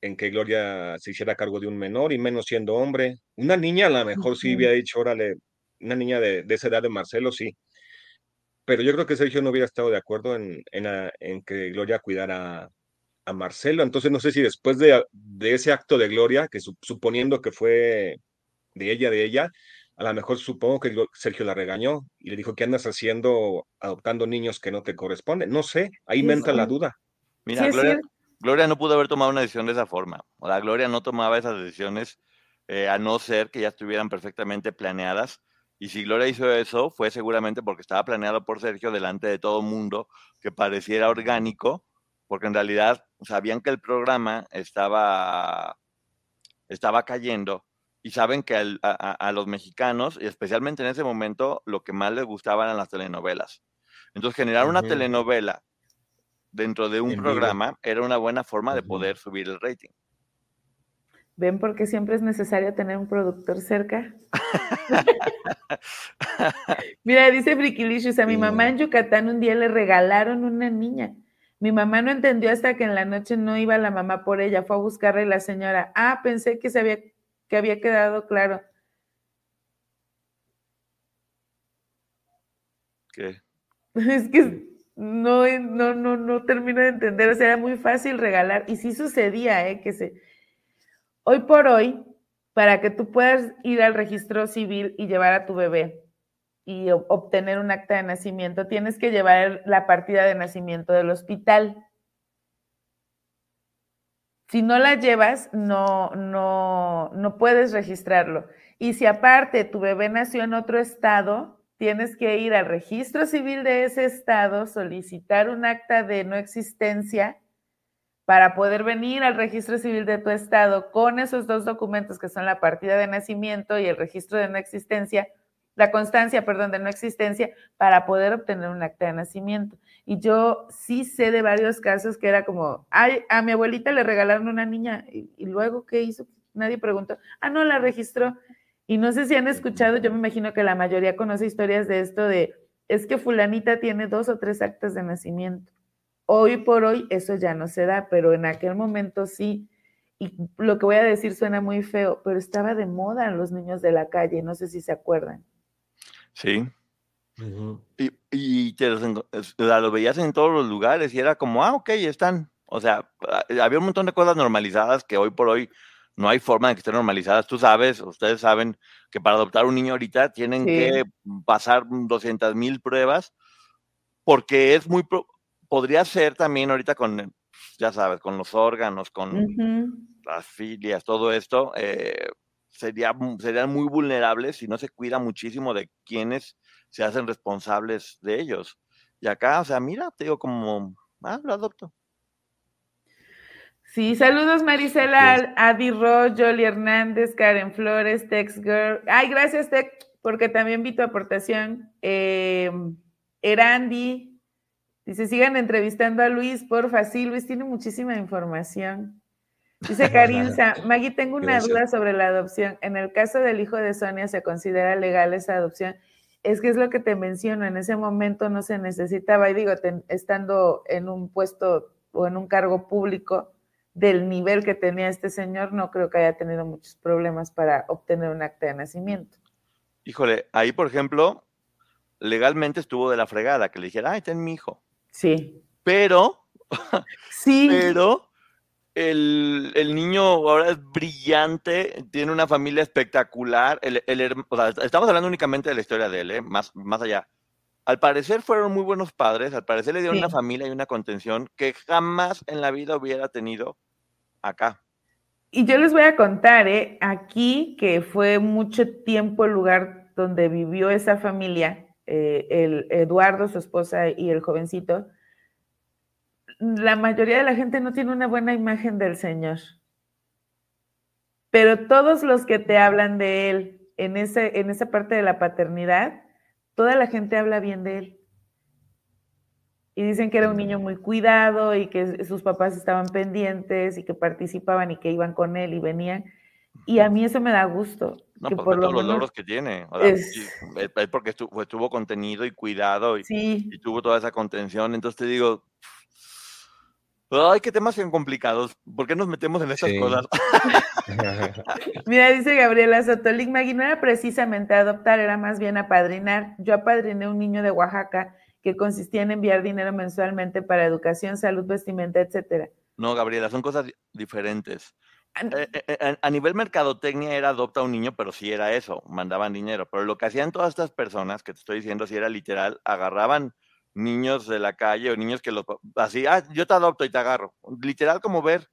Speaker 3: en que Gloria se hiciera cargo de un menor y menos siendo hombre. Una niña a lo mejor sí había dicho, órale, una niña de, esa edad de Marcelo, sí. Pero yo creo que Sergio no hubiera estado de acuerdo en, en, que Gloria cuidara a Marcelo. Entonces no sé si después de, ese acto de Gloria, que suponiendo que fue de ella, de ella, a lo mejor supongo que Sergio la regañó y le dijo, ¿qué andas haciendo adoptando niños que no te corresponden? No sé, ahí me entra la duda.
Speaker 2: Mira, Gloria, Gloria no pudo haber tomado una decisión de esa forma. O la Gloria no tomaba esas decisiones eh, a no ser que ya estuvieran perfectamente planeadas. Y si Gloria hizo eso, fue seguramente porque estaba planeado por Sergio delante de todo mundo, que pareciera orgánico, porque en realidad sabían que el programa estaba, estaba cayendo y saben que a, los mexicanos, y especialmente en ese momento, lo que más les gustaban eran las telenovelas. Entonces, generar una telenovela dentro de un programa era una buena forma de poder subir el rating.
Speaker 1: ¿Ven por qué siempre es necesario tener un productor cerca? <laughs> Mira, dice Frikilicious, a mi mamá en Yucatán un día le regalaron una niña. Mi mamá no entendió hasta que en la noche no iba la mamá por ella, fue a buscarle la señora. Ah, pensé que se había, que había quedado claro.
Speaker 2: ¿Qué? <laughs>
Speaker 1: Es que no, no, no, no termino de entender. O sea, era muy fácil regalar. Y sí sucedía, ¿eh? Que se. Hoy por hoy, para que tú puedas ir al registro civil y llevar a tu bebé y obtener un acta de nacimiento, tienes que llevar la partida de nacimiento del hospital. Si no la llevas, no, no, no puedes registrarlo. Y si aparte tu bebé nació en otro estado, tienes que ir al registro civil de ese estado, solicitar un acta de no existencia para poder venir al registro civil de tu estado con esos dos documentos que son la partida de nacimiento y el registro de no existencia, la constancia, perdón, de no existencia, para poder obtener un acta de nacimiento. Y yo sí sé de varios casos que era como, ay, a mi abuelita le regalaron una niña y, luego, ¿qué hizo? Nadie preguntó, ah, no, la registró. Y no sé si han escuchado, yo me imagino que la mayoría conoce historias de esto de, es que fulanita tiene dos o tres actas de nacimiento. Hoy por hoy eso ya no se da, pero en aquel momento sí. Y lo que voy a decir suena muy feo, pero estaba de moda en los niños de la calle, no sé si se acuerdan.
Speaker 2: Sí. Y, y te los, lo veías en todos los lugares y era como, ah, ok, están. O sea, ah, había un montón de cosas normalizadas que hoy por hoy no hay forma de que estén normalizadas. Tú sabes, ustedes saben que para adoptar un niño ahorita tienen que pasar 200 mil pruebas porque es muy, podría ser también ahorita con, ya sabes, con los órganos, con las filias, todo esto, eh, sería, serían muy vulnerables si no se cuida muchísimo de quienes se hacen responsables de ellos. Y acá, o sea, mira, te digo como, ah, lo adopto.
Speaker 1: Sí, saludos Marisela, Adi Ro, Jolie Hernández, Karen Flores, Tex Girl. Ay, gracias Tex, porque también vi tu aportación. Eh, Erandi, dice, sigan entrevistando a Luis, porfa. Sí, Luis tiene muchísima información. Dice <laughs> Carinza, Maggie, tengo una duda sobre la adopción. En el caso del hijo de Sonia, ¿se considera legal esa adopción? Es que es lo que te menciono, en ese momento no se necesitaba, y digo, estando en un puesto o en un cargo público, del nivel que tenía este señor, no creo que haya tenido muchos problemas para obtener un acta de nacimiento.
Speaker 2: Híjole, ahí por ejemplo, legalmente estuvo de la fregada, que le dijera, ay, ten mi hijo.
Speaker 1: Sí.
Speaker 2: Pero, <laughs>
Speaker 1: sí.
Speaker 2: pero el, niño ahora es brillante, tiene una familia espectacular. El, estamos hablando únicamente de la historia de él, ¿eh? más, más allá. Al parecer fueron muy buenos padres, al parecer le dieron una familia y una contención que jamás en la vida hubiera tenido acá.
Speaker 1: Y yo les voy a contar, ¿eh? aquí que fue mucho tiempo el lugar donde vivió esa familia, eh, el Eduardo, su esposa y el jovencito, la mayoría de la gente no tiene una buena imagen del Señor. Pero todos los que te hablan de Él en, ese, en esa parte de la paternidad, toda la gente habla bien de Él y dicen que era un niño muy cuidado y que sus papás estaban pendientes y que participaban y que iban con él y venían. Y a mí eso me da gusto.
Speaker 2: No, que por, todos los logros que tiene. es... porque estuvo, contenido y cuidado y, y, tuvo toda esa contención. Entonces te digo, ay, qué temas tan complicados. ¿Por qué nos metemos en esas cosas? <laughs>
Speaker 1: Mira, dice Gabriela Sotolic Magui, no era precisamente adoptar, era más bien apadrinar. Yo apadriné un niño de Oaxaca que consistía en enviar dinero mensualmente para educación, salud, vestimenta, etcétera.
Speaker 2: No, Gabriela, son cosas diferentes. Eh, eh, eh, a, nivel mercadotecnia era adopta un niño, pero sí era eso, mandaban dinero. Pero lo que hacían todas estas personas, que te estoy diciendo, si era literal, agarraban niños de la calle o niños que los así, ah, yo te adopto y te agarro. Literal como ver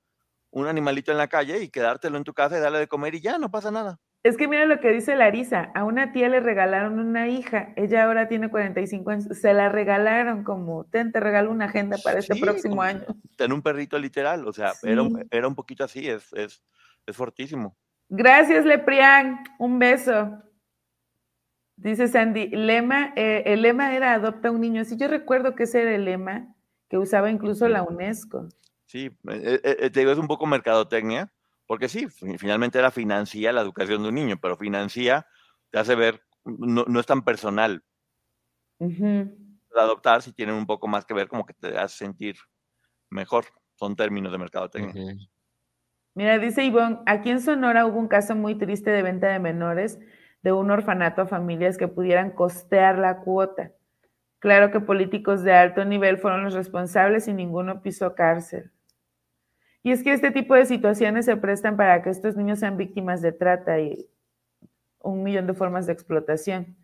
Speaker 2: un animalito en la calle y quedártelo en tu casa y darle de comer y ya, no pasa nada.
Speaker 1: Es que mira lo que dice Larisa, a una tía le regalaron una hija, ella ahora tiene 45 años, se la regalaron como, ten, te regalo una agenda para este próximo año.
Speaker 2: Ten un perrito literal, o sea, era, era, un poquito así, es, es, es fortísimo.
Speaker 1: Gracias, Leprián, un beso. Dice Sandy, lema, eh, el lema era adopta un niño. Sí, yo recuerdo que ese era el lema que usaba incluso la UNESCO.
Speaker 2: Sí, eh, eh, te digo, es un poco mercadotecnia, porque sí, finalmente era financia la educación de un niño, pero financia te hace ver, no, es tan personal. Adoptar si tienen un poco más que ver, como que te hace sentir mejor. Son términos de mercadotecnia.
Speaker 1: Mira, dice Ivonne, aquí en Sonora hubo un caso muy triste de venta de menores de un orfanato a familias que pudieran costear la cuota. Claro que políticos de alto nivel fueron los responsables y ninguno pisó cárcel. Y es que este tipo de situaciones se prestan para que estos niños sean víctimas de trata y un millón de formas de explotación.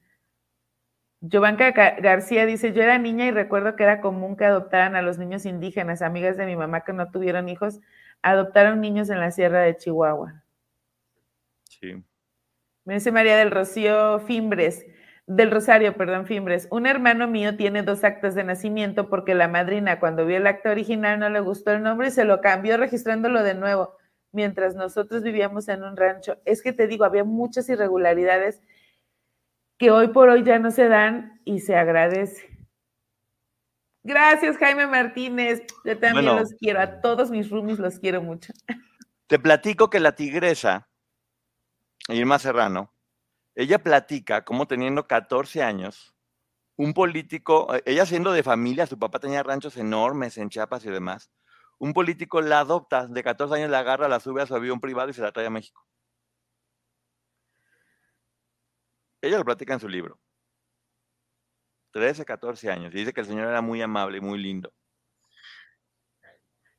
Speaker 1: Giovanca García dice, yo era niña y recuerdo que era común que adoptaran a los niños indígenas, amigas de mi mamá que no tuvieron hijos, adoptaron niños en la sierra de Chihuahua.
Speaker 2: Sí.
Speaker 1: Me dice María del Rocío Fimbres, del Rosario, perdón, Fimbres. Un hermano mío tiene dos actas de nacimiento porque la madrina cuando vio el acta original no le gustó el nombre y se lo cambió registrándolo de nuevo mientras nosotros vivíamos en un rancho. Es que te digo, había muchas irregularidades que hoy por hoy ya no se dan y se agradece. Gracias, Jaime Martínez. Yo también los quiero. A todos mis roomies los quiero mucho.
Speaker 2: Te platico que la tigresa, Irma Serrano, ella platica cómo teniendo 14 años, un político, eh, ella siendo de familia, su papá tenía ranchos enormes en Chiapas y demás, un político la adopta, de 14 años la agarra, la sube a su avión privado y se la trae a México. Ella lo platica en su libro. 13, 14 años. Y dice que el señor era muy amable y muy lindo.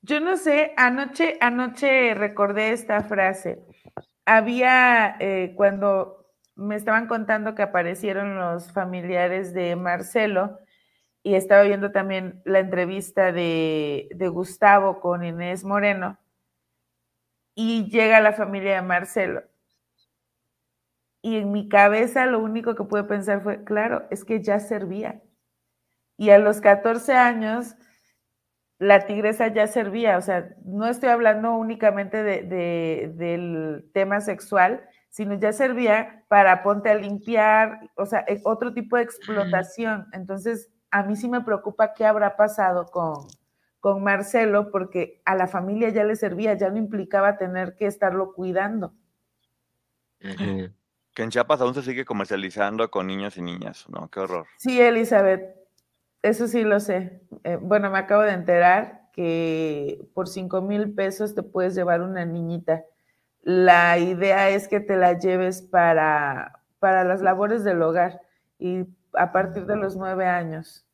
Speaker 1: Yo no sé, anoche, anoche recordé esta frase. Había, eh, cuando me estaban contando que aparecieron los familiares de Marcelo y estaba viendo también la entrevista de, Gustavo con Inés Moreno y llega la familia de Marcelo. Y en mi cabeza lo único que pude pensar fue, claro, es que ya servía. Y a los 14 años, la tigresa ya servía. O sea, no estoy hablando únicamente del tema sexual, sino ya servía para ponte a limpiar, o sea, e, otro tipo de explotación. Entonces, a mí sí me preocupa qué habrá pasado con, con Marcelo, porque a la familia ya le servía, ya no implicaba tener que estarlo cuidando.
Speaker 2: Que en Chiapas aún se sigue comercializando con niños y niñas, ¿no? Qué horror.
Speaker 1: Sí, Elizabeth, eso sí lo sé. Eh, bueno, me acabo de enterar que por cinco mil pesos te puedes llevar una niñita la idea es que te la lleves para, para las labores del hogar y a partir de los nueve años.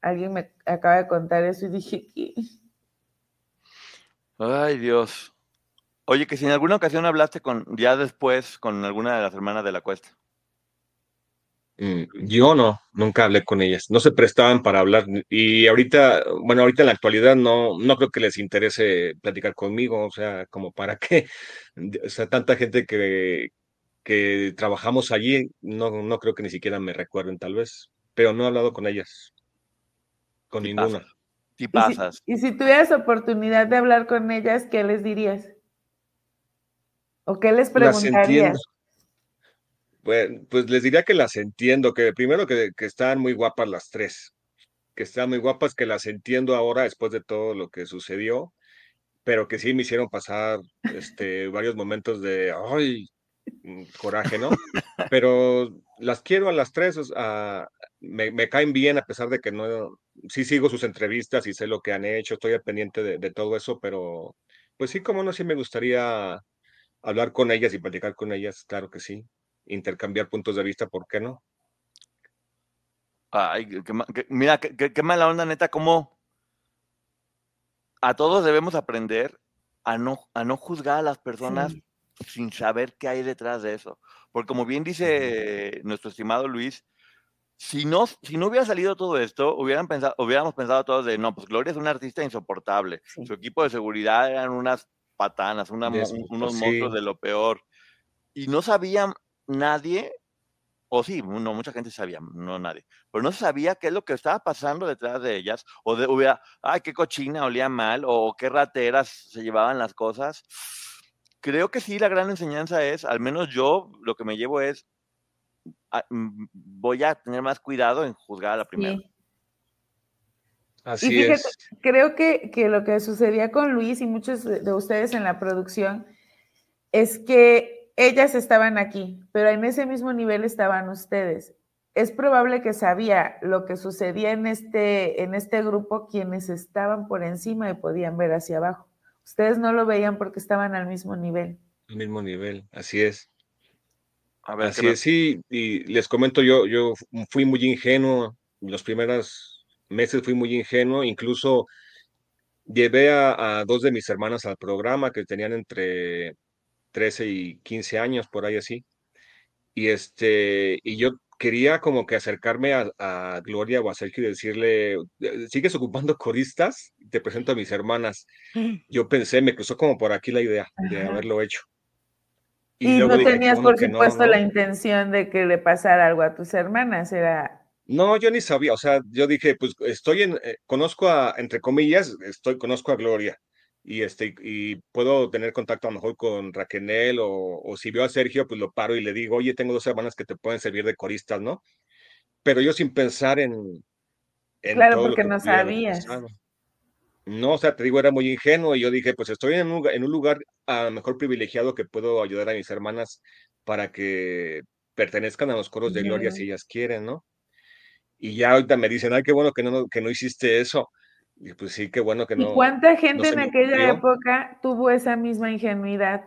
Speaker 1: Alguien me acaba de contar eso y dije.
Speaker 2: Ay, Dios. Oye, que si en alguna ocasión hablaste con, ya después, con alguna de las hermanas de la cuesta.
Speaker 3: Mm, yo no, nunca hablé con ellas, no se prestaban para hablar y ahorita, bueno, ahorita en la actualidad no, no creo que les interese platicar conmigo, o sea, como para qué, o sea, tanta gente que, que trabajamos allí, no, no creo que ni siquiera me recuerden tal vez, pero no he hablado con ellas, con ninguna.
Speaker 2: Y pasas.
Speaker 1: ¿Y si, tuvieras oportunidad de hablar con ellas, ¿qué les dirías? ¿O qué les preguntarías?
Speaker 3: Pues les diría que las entiendo, que primero que, están muy guapas las tres, que están muy guapas, que las entiendo ahora después de todo lo que sucedió, pero que sí me hicieron pasar este, varios momentos de, ay, mm, coraje, ¿no? Pero las quiero a las tres, me, caen bien a pesar de que no, sí sigo sus entrevistas y sé lo que han hecho, estoy al pendiente de, de todo eso, pero pues sí, como no, sí me gustaría hablar con ellas y platicar con ellas, claro que sí intercambiar puntos de vista, ¿por qué no?
Speaker 2: Ay, mira, qué, mala onda, neta, como a todos debemos aprender a no, a no juzgar a las personas sin saber qué hay detrás de eso. Porque como bien dice nuestro estimado Luis, si no, si no hubiera salido todo esto, hubieran pensado, hubiéramos pensado todos de, no, pues Gloria es una artista insoportable. Su equipo de seguridad eran unas patanas, unos monstruos de lo peor. Y no sabían, nadie, o sí, no, mucha gente sabía, no nadie, pero no sabía qué es lo que estaba pasando detrás de ellas, o de, hubiera, ay, qué cochina, olía mal, o qué rateras se llevaban las cosas. Creo que sí, la gran enseñanza es, al menos yo lo que me llevo es, ah, mm, voy a tener más cuidado en juzgar a la primera.
Speaker 3: Así es.
Speaker 1: Creo que, que, lo que sucedía con Luis y muchos de ustedes en la producción es que ellas estaban aquí, pero en ese mismo nivel estaban ustedes. Es probable que sabía lo que sucedía en este, en este grupo quienes estaban por encima y podían ver hacia abajo. Ustedes no lo veían porque estaban al mismo nivel.
Speaker 3: Al mismo nivel, así es. A ver, así es, sí, y les comento, yo, yo fui muy ingenuo, los primeros meses fui muy ingenuo, incluso llevé a, a dos de mis hermanas al programa que tenían entre 13 y 15 años, por ahí así. Y este, y yo quería como que acercarme a, Gloria o a Sergio y decirle, eh, ¿sigues ocupando coristas? Te presento a mis hermanas. Yo pensé, me cruzó como por aquí la idea de haberlo hecho.
Speaker 1: Y, no tenías, por supuesto, la intención de que le pasara algo a tus hermanas, era...
Speaker 3: No, yo ni sabía, o sea, yo dije, pues estoy en, eh, conozco a, entre comillas, estoy, conozco a Gloria y este, y puedo tener contacto a lo mejor con Raquel o, o si veo a Sergio, pues lo paro y le digo, oye, tengo dos hermanas que te pueden servir de coristas, ¿no? Pero yo sin pensar en...
Speaker 1: claro, porque no sabías.
Speaker 3: No, o sea, te digo, era muy ingenuo y yo dije, pues estoy en un, en un lugar a lo mejor privilegiado que puedo ayudar a mis hermanas para que pertenezcan a los coros de gloria si ellas quieren, ¿no? Y ya ahorita me dicen, ay, qué bueno que no, que no hiciste eso. Y pues sí, qué bueno que no.
Speaker 1: ¿Y cuánta gente en aquella época tuvo esa misma ingenuidad?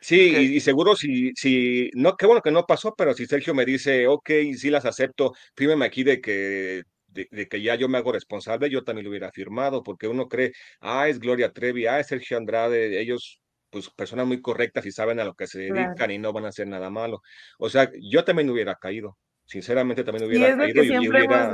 Speaker 3: Sí, y, seguro si, si, no, qué bueno que no pasó, pero si Sergio me dice, ok, sí las acepto, fírmeme aquí de que de, que ya yo me hago responsable, yo también lo hubiera firmado, porque uno cree, ah, es Gloria Trevi, ah, es Sergio Andrade, ellos, pues, personas muy correctas y saben a lo que se dedican y no van a hacer nada malo. O sea, yo también hubiera caído, sinceramente también hubiera caído y hubiera,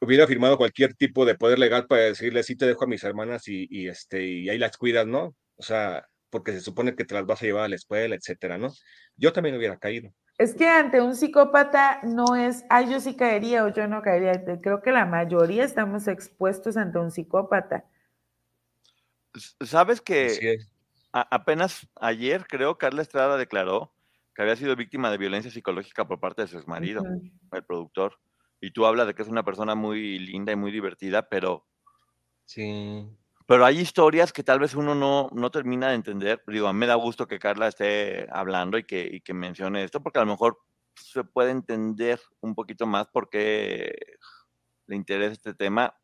Speaker 3: hubiera firmado cualquier tipo de poder legal para decirle, sí te dejo a mis hermanas y, y, este, y ahí las cuidas, ¿no? O sea, porque se supone que te las vas a llevar a la escuela, etcétera, ¿no? Yo también hubiera caído.
Speaker 1: Es que ante un psicópata no es, ay, yo sí caería o yo no caería. Creo que la mayoría estamos expuestos ante un psicópata.
Speaker 2: Sabes que apenas ayer, creo, Carla Estrada declaró que había sido víctima de violencia psicológica por parte de su exmarido, el productor. Y tú hablas de que es una persona muy linda y muy divertida, pero.
Speaker 3: Sí.
Speaker 2: Pero hay historias que tal vez uno no, no termina de entender. Digo, a mí me da gusto que Carla esté hablando y que, y que mencione esto, porque a lo mejor se puede entender un poquito más por qué le interesa este tema.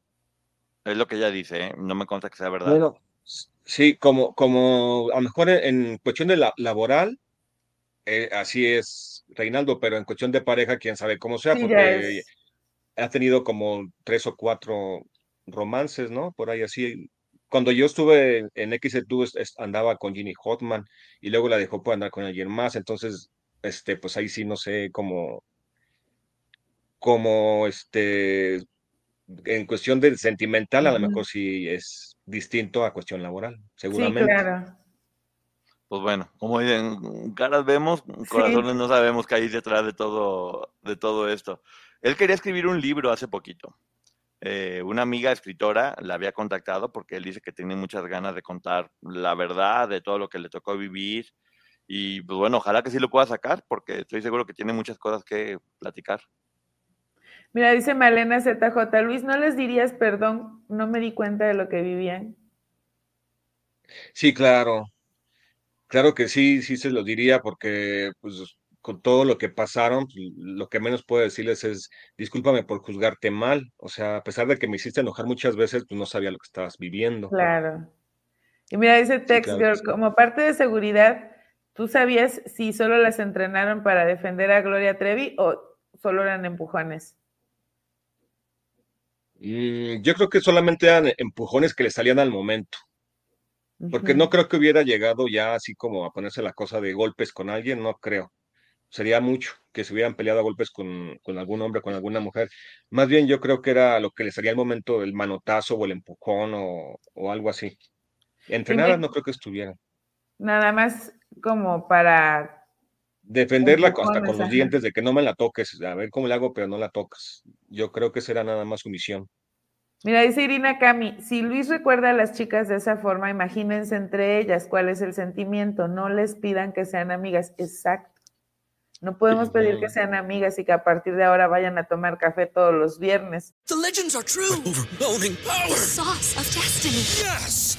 Speaker 2: Es lo que ella dice, ¿eh? no me consta que sea verdad. Bueno,
Speaker 3: sí, como, como a lo mejor en, cuestión de la, laboral, eh, así es Reinaldo, pero en cuestión de pareja, quién sabe cómo sea, porque ha tenido como tres o cuatro romances, ¿no? Por ahí así, cuando yo estuve en XZ andaba con Ginny Hotman y luego la dejó por andar con alguien más, entonces, este, pues ahí sí no sé cómo, como, este, en cuestión de sentimental, a lo mejor sí es distinto a cuestión laboral, seguramente. Sí, claro.
Speaker 2: Pues bueno, como dicen, caras vemos, corazones no sabemos qué hay detrás de todo, de todo esto. Él quería escribir un libro hace poquito. Eh, una amiga escritora la había contactado porque él dice que tiene muchas ganas de contar la verdad de todo lo que le tocó vivir. Y pues bueno, ojalá que sí lo pueda sacar porque estoy seguro que tiene muchas cosas que platicar.
Speaker 1: Mira, dice Malena ZJ, Luis, ¿no les dirías perdón? No me di cuenta de lo que vivían.
Speaker 3: Sí, claro. Claro que sí, sí se lo diría porque pues con todo lo que pasaron, pues, lo que menos puedo decirles es, discúlpame por juzgarte mal. O sea, a pesar de que me hiciste enojar muchas veces, pues no sabía lo que estabas viviendo.
Speaker 1: Claro. Y mira, dice Tex como parte de seguridad, ¿tú sabías si solo las entrenaron para defender a Gloria Trevi o solo eran empujones?
Speaker 3: Mm, yo creo que solamente eran empujones que le salían al momento. Porque no creo que hubiera llegado ya así como a ponerse la cosa de golpes con alguien, no creo sería mucho que se hubieran peleado a golpes con, con, algún hombre, con alguna mujer. Más bien yo creo que era lo que les haría el momento el manotazo o el empujón o, o algo así. Entrenadas no creo que estuvieran.
Speaker 1: Nada más como para...
Speaker 3: Defenderla hasta con los dientes de que no me la toques, a ver cómo le hago, pero no la tocas. Yo creo que será nada más su misión.
Speaker 1: Mira, dice Irina Cami, si Luis recuerda a las chicas de esa forma, imagínense entre ellas cuál es el sentimiento, no les pidan que sean amigas. Exacto. No podemos pedir que sean amigas y que a partir de ahora vayan a tomar café todos los viernes.
Speaker 4: The legends are true. Overwhelming power. The sauce of destiny. Yes.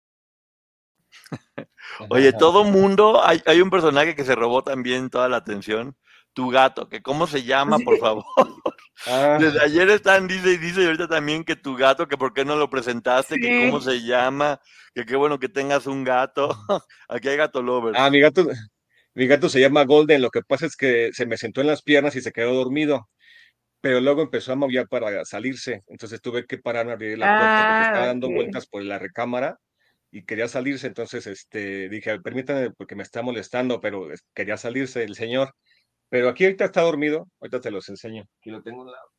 Speaker 6: <laughs>
Speaker 2: Oye, todo mundo, hay, hay, un personaje que se robó también toda la atención, tu gato, que cómo se llama, por favor. <laughs> Ah. Desde ayer están, dice y dice, y ahorita también que tu gato, que por qué no lo presentaste, que cómo se llama, que qué bueno que tengas un gato. <laughs> Aquí hay gato lover.
Speaker 3: Ah, mi gato, Mi gato se llama Golden, lo que pasa es que se me sentó en las piernas y se quedó dormido, pero luego empezó a maullar para salirse, entonces tuve que pararme a abrir la puerta porque
Speaker 1: Ah,
Speaker 3: estaba dando vueltas por la recámara y quería salirse, entonces este, dije, permítanme porque me está molestando, pero quería salirse el señor. Pero aquí ahorita está dormido, ahorita te los enseño. Aquí lo tengo a un lado.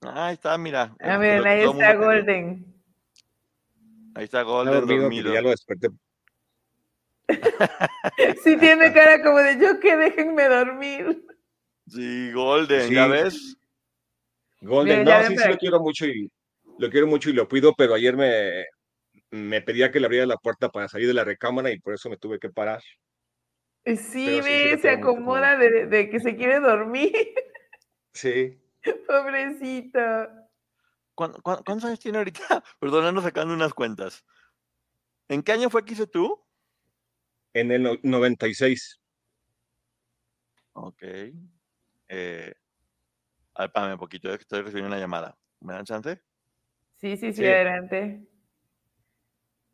Speaker 2: Ahí está, mira.
Speaker 1: A
Speaker 2: es
Speaker 1: ver, ahí está. Golden.
Speaker 2: Ahí está
Speaker 3: Está
Speaker 2: Golden
Speaker 3: dormido, ya lo desperté. <laughs>
Speaker 1: Sí tiene cara como de yo que déjenme dormir.
Speaker 2: Sí, Golden,
Speaker 3: Sí.
Speaker 2: ¿ya ves?
Speaker 3: Golden,
Speaker 1: Mira,
Speaker 3: no, sí, sí lo quiero mucho y lo quiero mucho y lo cuido, pero ayer me, me pedía que le abriera la puerta para salir de la recámara y por eso me tuve que parar.
Speaker 1: Sí,
Speaker 3: Pero sí,
Speaker 1: ve, se acomoda de, de que se quiere dormir.
Speaker 3: Sí. <laughs>
Speaker 1: Pobrecito.
Speaker 2: ¿Cuán- cuán- ¿Cuántos años tiene ahorita? <laughs> Perdón, ando sacando unas cuentas. ¿En qué año fue que hice tú?
Speaker 3: En el no- 96.
Speaker 2: Ok. Eh, a ver, espérame un poquito, es que estoy recibiendo una llamada. ¿Me dan chance?
Speaker 1: Sí, sí, sí,
Speaker 3: Sí.
Speaker 1: adelante.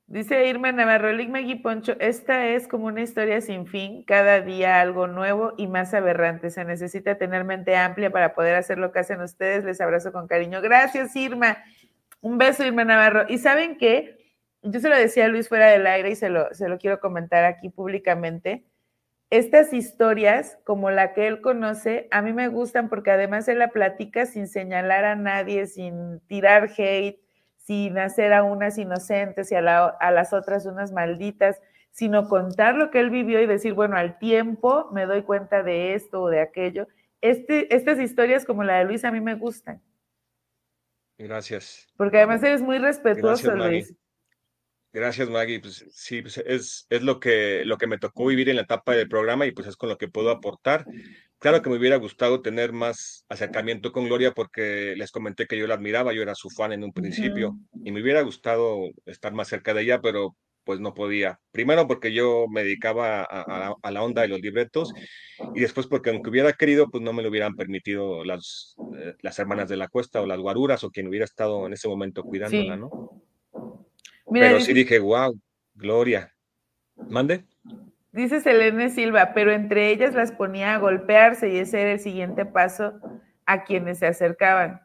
Speaker 1: Dice Irma Navarro, Maggie Poncho, esta es como una historia sin fin, cada día algo nuevo y más aberrante. Se necesita tener mente amplia para poder hacer lo que hacen ustedes. Les abrazo con cariño. Gracias, Irma. Un beso, Irma Navarro. Y saben qué, yo se lo decía a Luis fuera del aire y se lo, se lo quiero comentar aquí públicamente. Estas historias, como la que él conoce, a mí me gustan porque además él la platica sin señalar a nadie, sin tirar hate, sin hacer a unas inocentes y a, la- a las otras unas malditas, sino contar lo que él vivió y decir, bueno, al tiempo me doy cuenta de esto o de aquello. Este, estas historias como la de Luis a mí me gustan,
Speaker 3: Gracias.
Speaker 1: porque además eres muy respetuoso,
Speaker 3: Gracias, Maggie.
Speaker 1: Luis.
Speaker 3: Gracias, Maggie. Pues sí, pues es, es lo que, lo que me tocó vivir en la etapa del programa y pues es con lo que puedo aportar. Claro que me hubiera gustado tener más acercamiento con Gloria porque les comenté que yo la admiraba, yo era su fan en un principio y me hubiera gustado estar más cerca de ella, pero pues no podía. Primero porque yo me dedicaba a, a- a la onda de los libretos y después porque aunque hubiera querido, pues no me lo hubieran permitido las, eh, las hermanas de la cuesta o las guaruras o quien hubiera estado en ese momento cuidándola,
Speaker 1: Sí.
Speaker 3: ¿no?
Speaker 1: Mira,
Speaker 3: Pero sí dije, wow, Gloria. ¿Mande?
Speaker 1: Dice Selene Silva, pero entre ellas las ponía a golpearse y ese era el siguiente paso a quienes se acercaban.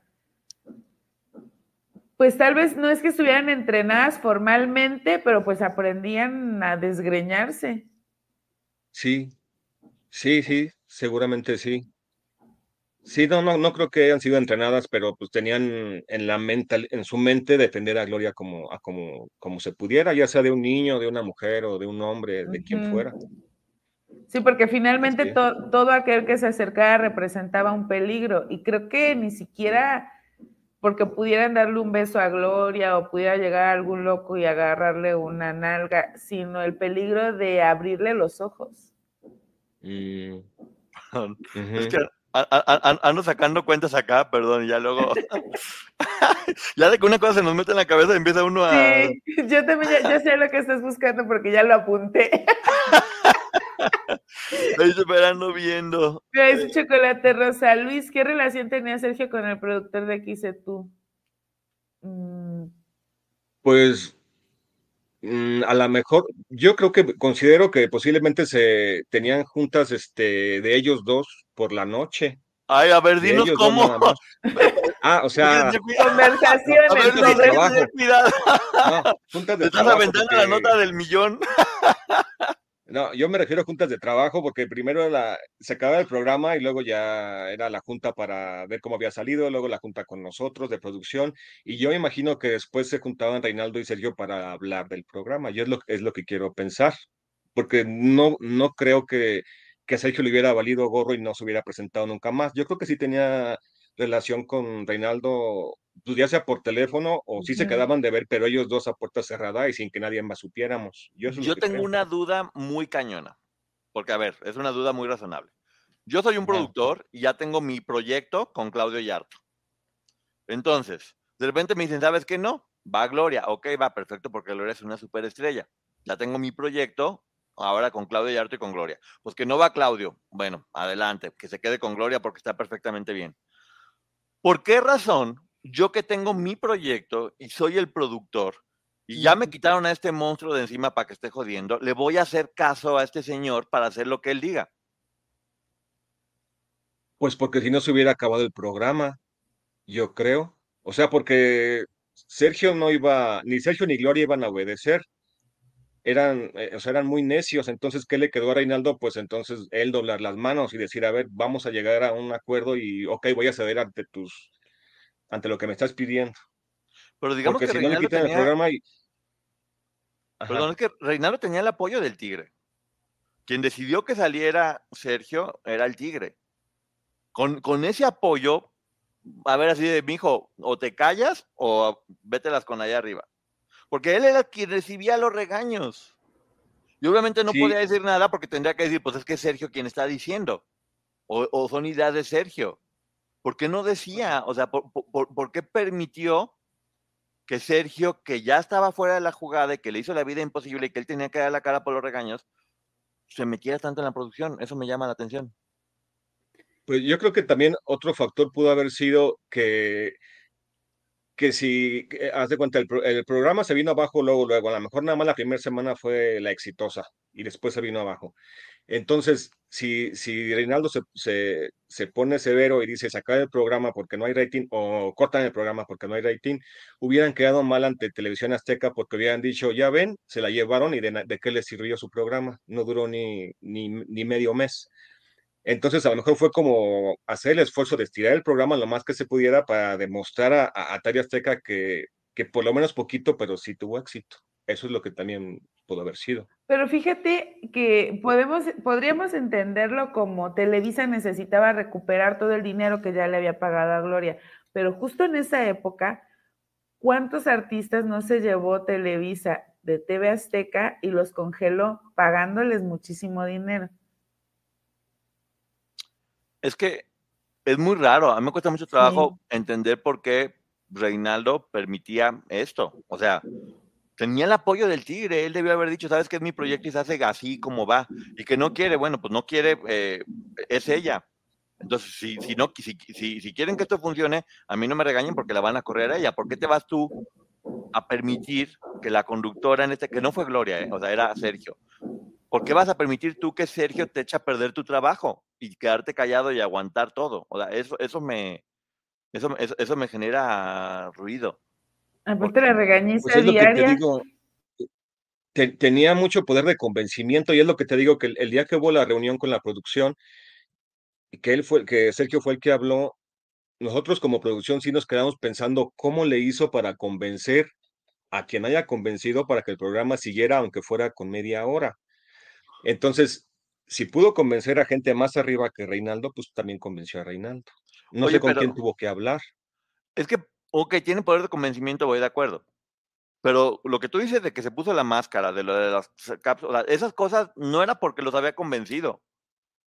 Speaker 1: Pues tal vez no es que estuvieran entrenadas formalmente, pero pues aprendían a desgreñarse.
Speaker 3: Sí, sí, sí, seguramente sí. Sí, no, no, no creo que hayan sido entrenadas, pero pues tenían en la mente, en su mente defender a Gloria como, a como, como se pudiera, ya sea de un niño, de una mujer o de un hombre, de quien fuera.
Speaker 1: Sí, porque finalmente to- todo aquel que se acercaba representaba un peligro y creo que ni siquiera porque pudieran darle un beso a Gloria o pudiera llegar algún loco y agarrarle una nalga, sino el peligro de abrirle los ojos.
Speaker 3: Mm, <laughs>
Speaker 2: Es que ando sacando cuentas acá, perdón, y ya luego. <laughs> ya de que una cosa se nos mete en la cabeza y empieza uno a.
Speaker 1: Sí, yo también ya, ya sé lo que estás buscando porque ya lo apunté. <laughs>
Speaker 2: Ahí esperando viendo.
Speaker 1: Mira, dice Chocolate Rosa. Luis, ¿qué relación tenía Sergio con el productor de Quise tú? Mm,
Speaker 3: Pues a lo mejor, yo creo que considero que posiblemente se tenían juntas este, de ellos dos por la noche.
Speaker 2: Ay, a ver, dinos cómo.
Speaker 3: Ah, o sea.
Speaker 1: Conversaciones
Speaker 2: A ver,
Speaker 3: juntas de
Speaker 2: ten cuidado.
Speaker 3: no, juntas
Speaker 2: Te estás aventando la nota del millón.
Speaker 3: No, yo me refiero a juntas de trabajo porque primero se acababa el programa y luego ya era la junta para ver cómo había salido, luego la junta con nosotros de producción y yo imagino que después se juntaban Reinaldo y Sergio para hablar del programa. Yo es lo, es lo que quiero pensar, porque no, no creo que, que Sergio le hubiera valido gorro y no se hubiera presentado nunca más. Yo creo que sí tenía relación con Reinaldo, pues ya sea por teléfono o sí se quedaban de ver, pero ellos dos a puerta cerrada y sin que nadie más supiéramos. Yo,
Speaker 2: Yo tengo
Speaker 3: creo.
Speaker 2: una duda muy cañona. Porque, a ver, es una duda muy razonable. Yo soy un productor y ya tengo mi proyecto con Claudio Yarto. Entonces, de repente me dicen, ¿sabes qué? No, va Gloria. Ok, va, perfecto, porque Gloria es una superestrella. Ya tengo mi proyecto ahora con Claudio Yarto y con Gloria. Pues que no va Claudio. Bueno, adelante, que se quede con Gloria porque está perfectamente bien. ¿Por qué razón yo que tengo mi proyecto y soy el productor, y ya me quitaron a este monstruo de encima para que esté jodiendo, le voy a hacer caso a este señor para hacer lo que él diga.
Speaker 3: Pues porque si no se hubiera acabado el programa, yo creo. O sea, porque Sergio no iba, ni Sergio ni Gloria iban a obedecer. Eran, eh, o sea, eran muy necios. Entonces, ¿qué le quedó a Reinaldo? Pues entonces él doblar las manos y decir, a ver, vamos a llegar a un acuerdo y, ok, voy a ceder ante tus, ante lo que me estás pidiendo.
Speaker 2: Pero digamos
Speaker 3: Porque
Speaker 2: que
Speaker 3: si no le quitan el programa y.
Speaker 2: Perdón, es que Reinaldo tenía el apoyo del Tigre. Quien decidió que saliera Sergio era el Tigre. Con, con ese apoyo, a ver, así de, mijo, o te callas o vételas con allá arriba. Porque él era quien recibía los regaños. Y obviamente no
Speaker 3: Sí.
Speaker 2: podía decir nada porque tendría que decir, pues es que es Sergio quien está diciendo. O, o son ideas de Sergio. ¿Por qué no decía? O sea, ¿por, por- por qué permitió que Sergio, que ya estaba fuera de la jugada y que le hizo la vida imposible y que él tenía que dar la cara por los regaños, se metiera tanto en la producción? Eso me llama la atención.
Speaker 3: Pues yo creo que también otro factor pudo haber sido que, que si, que, haz de cuenta, el, pro- el programa se vino abajo luego, luego, a lo mejor nada más la primera semana fue la exitosa y después se vino abajo. Entonces, si, si Reinaldo se, se, se pone severo y dice sacar el programa porque no hay rating o cortan el programa porque no hay rating, hubieran quedado mal ante Televisión Azteca porque hubieran dicho, ya ven, se la llevaron y de, qué les sirvió su programa. No duró ni, ni, ni medio mes. Entonces, a lo mejor fue como hacer el esfuerzo de estirar el programa lo más que se pudiera para demostrar a, a, a Azteca que, que por lo menos poquito, pero sí tuvo éxito. Eso es lo que también pudo haber sido.
Speaker 1: Pero fíjate que podemos, podríamos entenderlo como Televisa necesitaba recuperar todo el dinero que ya le había pagado a Gloria, pero justo en esa época, ¿cuántos artistas no se llevó Televisa de TV Azteca y los congeló pagándoles muchísimo dinero?
Speaker 2: Es que es muy raro. A mí me cuesta mucho trabajo entender por qué Reinaldo permitía esto. O sea, tenía el apoyo del Tigre. Él debió haber dicho, sabes que es mi proyecto y se hace así como va. Y que no quiere, bueno, pues no quiere, eh, es ella. Entonces, si, si, no, si, si, si quieren que esto funcione, a mí no me regañen porque la van a correr a ella. ¿Por qué te vas tú a permitir que la conductora en este, que no fue Gloria, eh, o sea, era Sergio, ¿por qué vas a permitir tú que Sergio te eche a perder tu trabajo y quedarte callado y aguantar todo? O sea, eso, eso me, eso, eso, eso me genera ruido.
Speaker 1: Aparte la regañiza
Speaker 3: Pues es lo que
Speaker 1: diaria.
Speaker 3: te digo. te- tenía mucho poder de convencimiento y es lo que te digo que el, el día que hubo la reunión con la producción y que él fue que Sergio fue el que habló, nosotros como producción sí nos quedamos pensando cómo le hizo para convencer a quien haya convencido para que el programa siguiera aunque fuera con media hora. Entonces, si pudo convencer a gente más arriba que Reinaldo, pues también convenció a Reinaldo. No
Speaker 2: Oye,
Speaker 3: sé con
Speaker 2: pero-
Speaker 3: quién tuvo que hablar.
Speaker 2: Es que, ok, tiene poder de convencimiento, voy de acuerdo. Pero lo que tú dices de que se puso la máscara, de lo de las cápsulas, esas cosas no era porque los había convencido.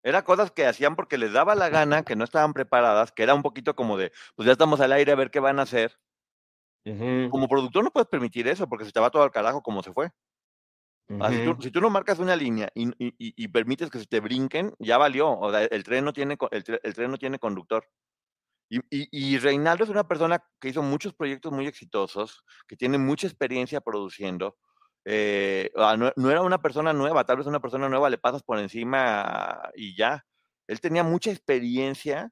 Speaker 2: Era cosas que hacían porque les daba la gana, que no estaban preparadas, que era un poquito como de, pues ya estamos al aire a ver qué van a hacer. Como productor no puedes permitir eso porque se te va todo al carajo como se fue. Ah, si, tú,
Speaker 3: ujú.
Speaker 2: si tú no marcas una línea y, y- permites que se te brinquen, ya valió. O sea, el tren no tiene, el tren no tiene conductor. Y, y- Reinaldo es una persona que hizo muchos proyectos muy exitosos, que tiene mucha experiencia produciendo. eh, ah, no, no era una persona nueva, tal vez una persona nueva le pasas por encima y ya. Él tenía mucha experiencia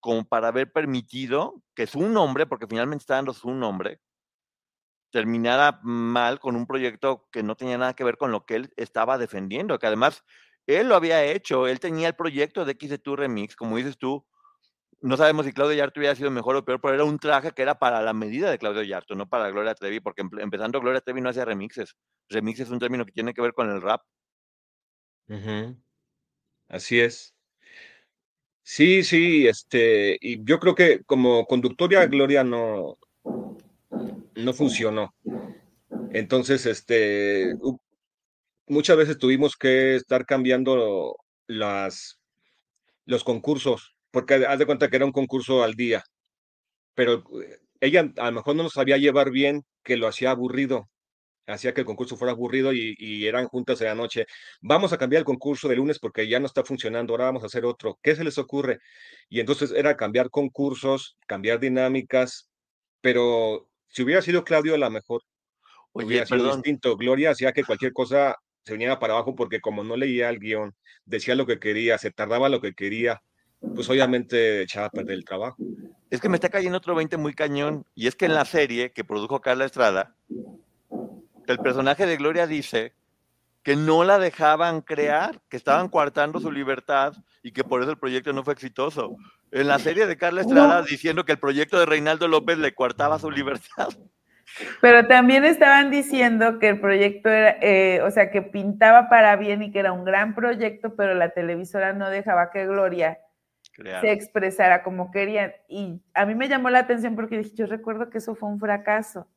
Speaker 2: como para haber permitido que su nombre, porque finalmente está dando su nombre, terminara mal con un proyecto que no tenía nada que ver con lo que él estaba defendiendo, que además él lo había hecho, él tenía el proyecto de X de tu remix, como dices tú, no sabemos si Claudio Yarto hubiera sido mejor o peor, pero era un traje que era para la medida de Claudio Yarto, no para Gloria Trevi, porque empe- empezando Gloria Trevi no hacía remixes. Remix es un término que tiene que ver con el rap.
Speaker 3: Así es. Sí, sí, este, y yo creo que como conductoria Gloria no, no funcionó. Entonces, este, muchas veces tuvimos que estar cambiando las, los concursos, porque haz de cuenta que era un concurso al día, pero eh, ella a lo mejor no nos sabía llevar bien, que lo hacía aburrido. hacía que el concurso fuera aburrido y, y eran juntas de la noche. Vamos a cambiar el concurso de lunes porque ya no está funcionando, ahora vamos a hacer otro. ¿Qué se les ocurre? Y entonces era cambiar concursos, cambiar dinámicas, pero si hubiera sido Claudio, a lo mejor
Speaker 2: Oye,
Speaker 3: hubiera sido distinto. Gloria hacía que cualquier cosa se viniera para abajo porque como no leía el guion, decía lo que quería, se tardaba lo que quería, pues obviamente echaba a perder el trabajo.
Speaker 2: es que me está cayendo otro 20 muy cañón. Y es que en la serie que produjo Carla Estrada, el personaje de Gloria dice que no la dejaban crear, que estaban coartando su libertad y que por eso el proyecto no fue exitoso. En la serie de Carla Estrada diciendo que el proyecto de Reinaldo López le coartaba su libertad.
Speaker 1: Pero también estaban diciendo que el proyecto era, eh, o sea, que pintaba para bien y que era un gran proyecto, pero la televisora no dejaba que Gloria Se expresara como querían. Y a mí me llamó la atención porque dije, yo recuerdo que eso fue un fracaso.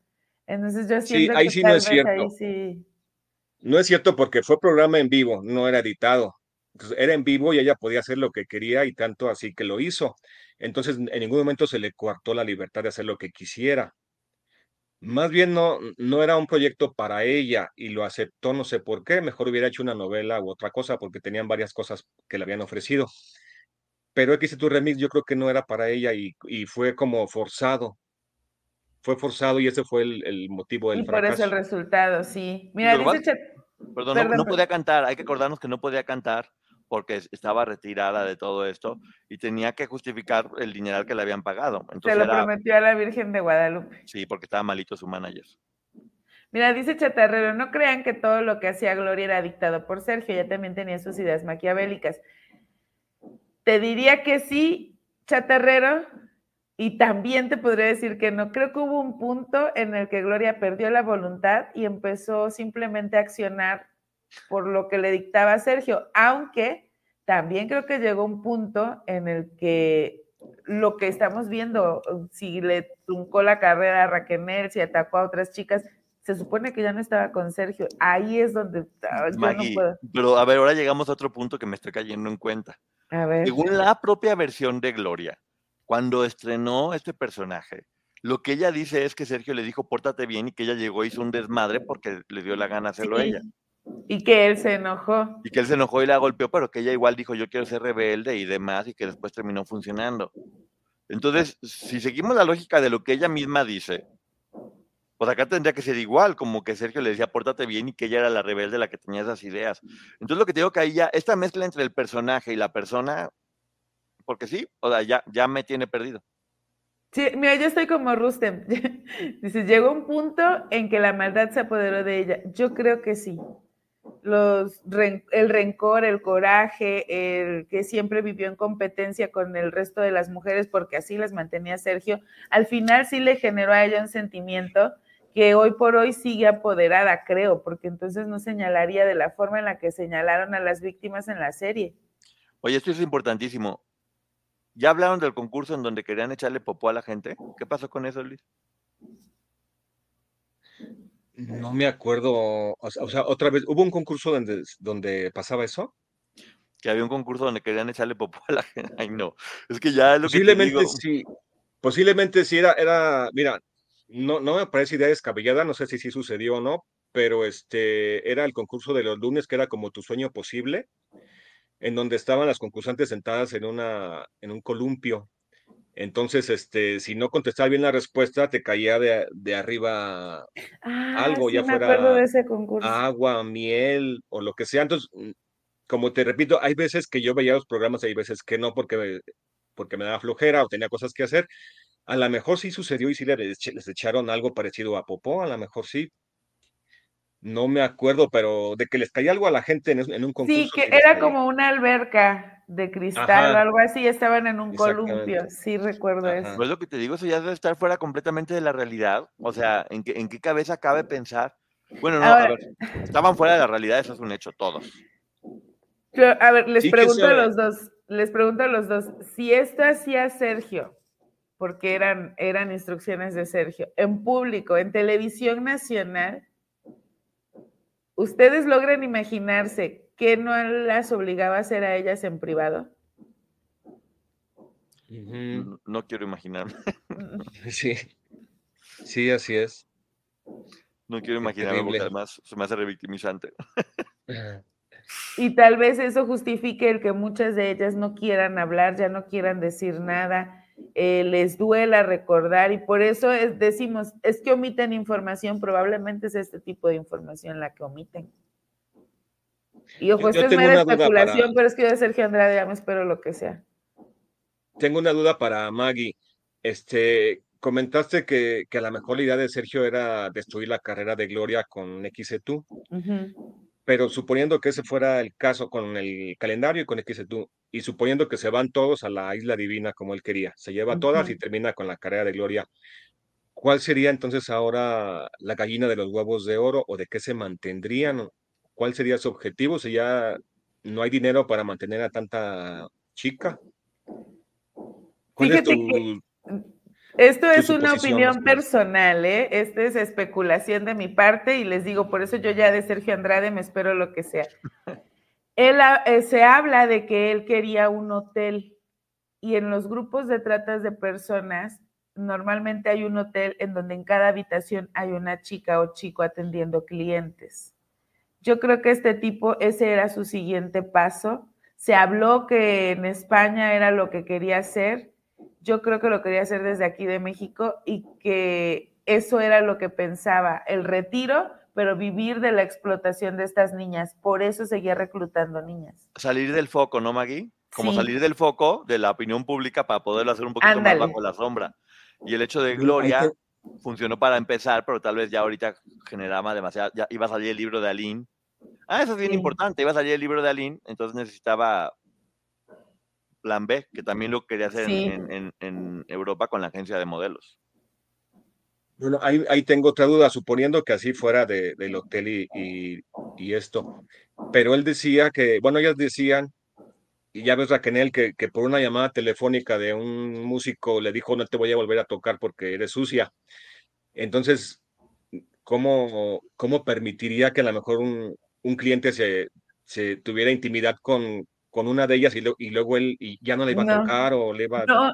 Speaker 1: Entonces yo
Speaker 3: Sí,
Speaker 1: siento
Speaker 3: ahí
Speaker 1: que
Speaker 3: sí no es
Speaker 1: vez
Speaker 3: cierto.
Speaker 1: ahí sí.
Speaker 3: No es cierto porque fue programa en vivo, no era editado. Entonces, era en vivo y ella podía hacer lo que quería y tanto así que lo hizo. Entonces, en ningún momento se le coartó la libertad de hacer lo que quisiera. Más bien no, no era un proyecto para ella y lo aceptó, no sé por qué. Mejor hubiera hecho una novela u otra cosa porque tenían varias cosas que le habían ofrecido. Pero X tu remix yo creo que no era para ella y, y fue como forzado. Fue forzado y ese fue el, el motivo del
Speaker 1: Y por eso el resultado, sí. Mira,
Speaker 2: Lo
Speaker 1: dice Chet-
Speaker 2: Perdón, no-
Speaker 1: Perdón,
Speaker 2: no,
Speaker 1: perdón.
Speaker 2: podía cantar. Hay que acordarnos que no podía cantar porque es- estaba retirada de todo esto y tenía que justificar el dineral que le habían pagado.
Speaker 1: se
Speaker 2: Entonces
Speaker 1: lo
Speaker 2: era,
Speaker 1: prometió a la Virgen de Guadalupe.
Speaker 2: sí, porque estaba malito su manager.
Speaker 1: Mira, dice Chatarrero, no crean que todo lo que hacía Gloria era dictado por Sergio, ella también tenía sus ideas maquiavélicas. Te diría que sí, Chatarrero, y también te podría decir que no. Creo que hubo un punto en el que Gloria perdió la voluntad y empezó simplemente a accionar por lo que le dictaba Sergio, aunque también creo que llegó un punto en el que lo que estamos viendo, si le truncó la carrera a Raquel, si atacó a otras chicas, se supone que ya no estaba con Sergio. Ahí es donde ah, yo
Speaker 2: Maggie,
Speaker 1: no puedo.
Speaker 2: pero a ver, ahora llegamos a otro punto que me estoy cayendo en cuenta.
Speaker 1: A ver.
Speaker 2: Según la propia versión de Gloria, cuando estrenó este personaje, lo que ella dice es que Sergio le dijo pórtate bien y que ella llegó y hizo un desmadre porque le dio la gana hacerlo
Speaker 1: Sí.
Speaker 2: ella.
Speaker 1: Y que él se enojó.
Speaker 2: Y que él se enojó y la golpeó, pero que ella igual dijo yo quiero ser rebelde y demás y que después terminó funcionando. Entonces, si seguimos la lógica de lo que ella misma dice, pues acá tendría que ser igual, como que Sergio le decía pórtate bien y que ella era la rebelde la que tenía esas ideas. Entonces lo que te digo que ahí ya, esta mezcla entre el personaje y la persona, porque sí, o sea, ya, ya me tiene perdido.
Speaker 1: Sí, mira, yo estoy como Rustem. <laughs> Dice, llegó un punto en que la maldad se apoderó de ella. Yo creo que sí. Los, el rencor, el coraje, el que siempre vivió en competencia con el resto de las mujeres porque así las mantenía Sergio, al final sí le generó a ella un sentimiento que hoy por hoy sigue apoderada, creo, porque entonces no señalaría de la forma en la que señalaron a las víctimas en la serie.
Speaker 2: Oye, esto es importantísimo. ¿Ya hablaron del concurso en donde querían echarle popó a la gente? ¿Qué pasó con eso, Luis?
Speaker 3: No me acuerdo, o sea, o sea, otra vez, ¿hubo un concurso donde, donde pasaba eso?
Speaker 2: Que había un concurso donde querían echarle popó a la gente. Ay, no. Es que ya es lo que te
Speaker 3: Posiblemente
Speaker 2: digo.
Speaker 3: sí, posiblemente sí era, era, mira, no, no me parece idea descabellada, no sé si sí sucedió o no, pero este era el concurso de los lunes que era como tu sueño posible, en donde estaban las concursantes sentadas en una, en un columpio. Entonces, este, si no contestabas bien la respuesta, te caía de, de arriba
Speaker 1: Ah,
Speaker 3: Algo,
Speaker 1: sí
Speaker 3: ya
Speaker 1: me
Speaker 3: fuera
Speaker 1: de ese
Speaker 3: agua, miel o lo que sea. Entonces, mm, como te repito, hay veces que yo veía los programas, hay veces que no, porque me, porque me daba flojera o tenía cosas que hacer. A lo mejor sí sucedió y sí les, echaron algo parecido a popó, a lo mejor sí. No me acuerdo, pero de que les caía algo a la gente en, un concurso.
Speaker 1: Sí, que era
Speaker 3: caía.
Speaker 1: como una alberca de cristal o algo así, estaban en un columpio, sí recuerdo
Speaker 3: Ajá.
Speaker 1: eso.
Speaker 2: Pues lo que te digo, eso ya debe estar fuera completamente de la realidad. O sea, ¿en qué, en qué cabeza cabe pensar? Bueno, no, a ver, estaban fuera de la realidad, eso es un hecho, todos.
Speaker 1: Yo, a ver, les
Speaker 3: Sí
Speaker 1: pregunto a los dos, les pregunto a los dos, si esto hacía Sergio, porque eran, eran instrucciones de Sergio, en público, en televisión nacional, ¿ustedes logran imaginarse que no las obligaba a hacer a ellas en privado?
Speaker 2: No, no quiero imaginarme, <laughs>
Speaker 3: Sí, sí, así es.
Speaker 2: no quiero imaginarme porque además se me hace revictimizante. <laughs>
Speaker 1: Y tal vez eso justifique el que muchas de ellas no quieran hablar, ya no quieran decir nada, eh, les duela recordar y por eso decimos, es que omiten información, probablemente es este tipo de información la que omiten. Y ojo, esto es mera especulación, pero es que yo de Sergio Andrade ya me espero lo que sea.
Speaker 3: Tengo una duda para Maggie. Este, comentaste que, que a lo mejor la idea de Sergio era destruir la carrera de Gloria con XETU, pero suponiendo que ese fuera el caso con el calendario y con XETU, y suponiendo que se van todos a la isla divina como él quería, se lleva todas y termina con la carrera de Gloria, ¿cuál sería entonces ahora la gallina de los huevos de oro o de qué se mantendrían? ¿Cuál sería su objetivo si ya no hay dinero para mantener a tanta chica?
Speaker 1: Esto es una opinión personal, ¿eh? Esta es especulación de mi parte y les digo, por eso yo ya de Sergio Andrade me espero lo que sea. Él, eh, se habla de que él quería un hotel y en los grupos de tratas de personas normalmente hay un hotel en donde en cada habitación hay una chica o chico atendiendo clientes. Yo creo que este tipo, ese era su siguiente paso. Se habló que en España era lo que quería hacer yo creo que lo quería hacer desde aquí de México y que eso era lo que pensaba, el retiro, pero vivir de la explotación de estas niñas. Por eso seguía reclutando niñas.
Speaker 2: Salir del foco, ¿no, Maggie? Como salir del foco de la opinión pública para poderlo hacer un poquito más bajo la sombra. Y el hecho de Gloria funcionó para empezar, pero tal vez ya ahorita generaba demasiado, ya iba a salir el libro de Aline. Ah, eso es bien importante, iba a salir el libro de Aline, entonces necesitaba plan B, que también lo quería hacer en, Europa con la agencia de modelos.
Speaker 3: Bueno, ahí, ahí tengo otra duda, suponiendo que así fuera de, del hotel y, y, esto. Pero él decía que, bueno, ellas decían, y ya ves Raquel, que, que por una llamada telefónica de un músico le dijo, no te voy a volver a tocar porque eres sucia. Entonces, ¿cómo, cómo permitiría que a lo mejor un, un cliente se, se tuviera intimidad con, con una de ellas y, luego él ya no le iba a tocar o le iba a...
Speaker 1: No,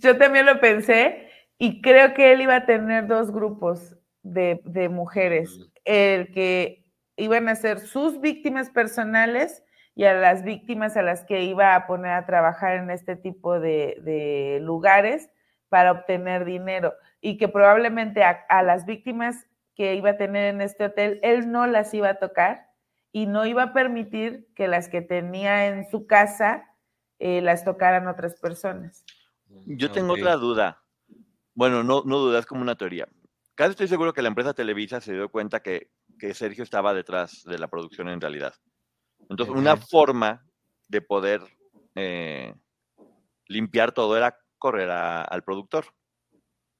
Speaker 1: yo también lo pensé y creo que él iba a tener dos grupos de, mujeres, mm. el que iban a ser sus víctimas personales y a las víctimas a las que iba a poner a trabajar en este tipo de, lugares para obtener dinero y que probablemente a las víctimas que iba a tener en este hotel, él no las iba a tocar y no iba a permitir que las que tenía en su casa eh, las tocaran otras personas.
Speaker 2: Yo tengo otra duda. Bueno, no, no duda, es como una teoría. Casi estoy seguro que la empresa Televisa se dio cuenta que, Sergio estaba detrás de la producción en realidad. Entonces, una forma de poder eh, limpiar todo era correr al productor.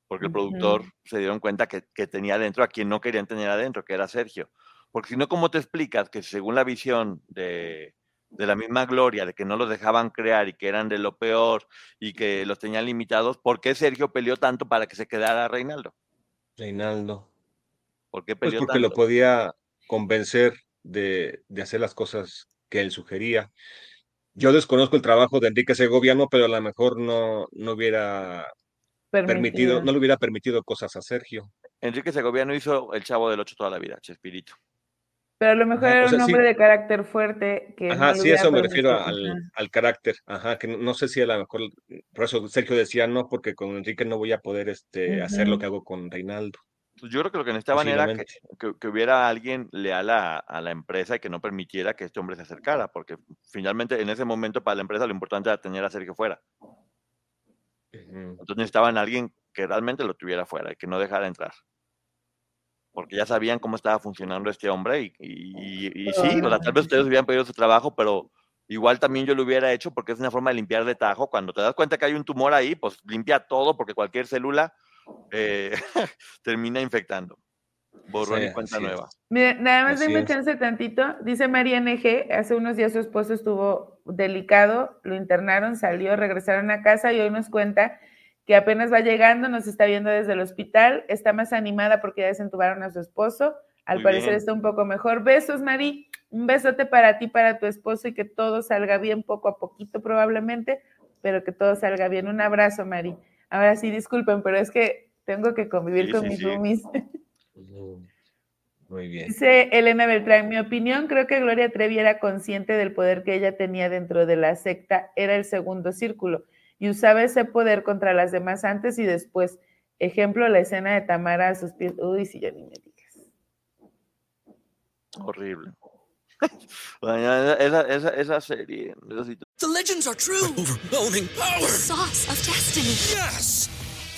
Speaker 2: Porque el productor se dieron cuenta que, que tenía adentro a quien no querían tener adentro, que era Sergio. Porque si no, ¿cómo te explicas que según la visión de, la misma Gloria, de que no los dejaban crear y que eran de lo peor y que los tenían limitados, ¿por qué Sergio peleó tanto para que se quedara Reinaldo?
Speaker 3: Reinaldo.
Speaker 2: ¿Por qué
Speaker 3: pues
Speaker 2: peleó
Speaker 3: porque lo podía convencer de, hacer las cosas que él sugería. Yo desconozco el trabajo de Enrique Segoviano, pero a lo mejor no, no hubiera permitido. no le hubiera permitido cosas a Sergio.
Speaker 2: Enrique Segoviano hizo El Chavo del Ocho toda la vida, Chespirito.
Speaker 1: Pero a lo mejor era un hombre de carácter fuerte. Que
Speaker 3: ajá, sí, eso me refiero al, al, carácter. Ajá, que no, sé si a lo mejor, por eso Sergio decía no, porque con Enrique no voy a poder este, hacer lo que hago con Reinaldo.
Speaker 2: Pues yo creo que lo que necesitaban era que, que, hubiera alguien leal a, a, la empresa y que no permitiera que este hombre se acercara, porque finalmente en ese momento para la empresa lo importante era tener a Sergio fuera. Entonces necesitaban alguien que realmente lo tuviera fuera y que no dejara entrar porque ya sabían cómo estaba funcionando este hombre y, sí, o tal vez ustedes hubieran pedido su trabajo, pero igual también yo lo hubiera hecho porque es una forma de limpiar de tajo. Cuando te das cuenta que hay un tumor ahí, pues limpia todo porque cualquier célula eh, <laughs> termina infectando. Borrón y cuenta nueva.
Speaker 1: Mira, nada más déme chance tantito. Dice María NG, hace unos días su esposo estuvo delicado, lo internaron, salió, regresaron a casa y hoy nos cuenta que apenas va llegando, nos está viendo desde el hospital, está más animada porque ya desentubaron a su esposo, al parecer está un poco mejor. Besos, Mari, un besote para ti, para tu esposo y que todo salga bien poco a poquito probablemente, pero que todo salga bien. Un abrazo, Mari. Ahora sí, disculpen, pero es que tengo que convivir con mis roomies.
Speaker 3: Muy bien.
Speaker 1: Dice Elena Beltrán, mi opinión, creo que Gloria Trevi era consciente del poder que ella tenía dentro de la secta, era el segundo círculo y usaba ese poder contra las demás antes y después. Ejemplo, la escena de Tamara a sus pies. Uy, si ya ni me digas.
Speaker 2: Horrible. <laughs> esa, esa, esa serie. esa
Speaker 4: The legends are true.
Speaker 6: Overwhelming power!
Speaker 5: Sauce of destiny.
Speaker 4: Yes!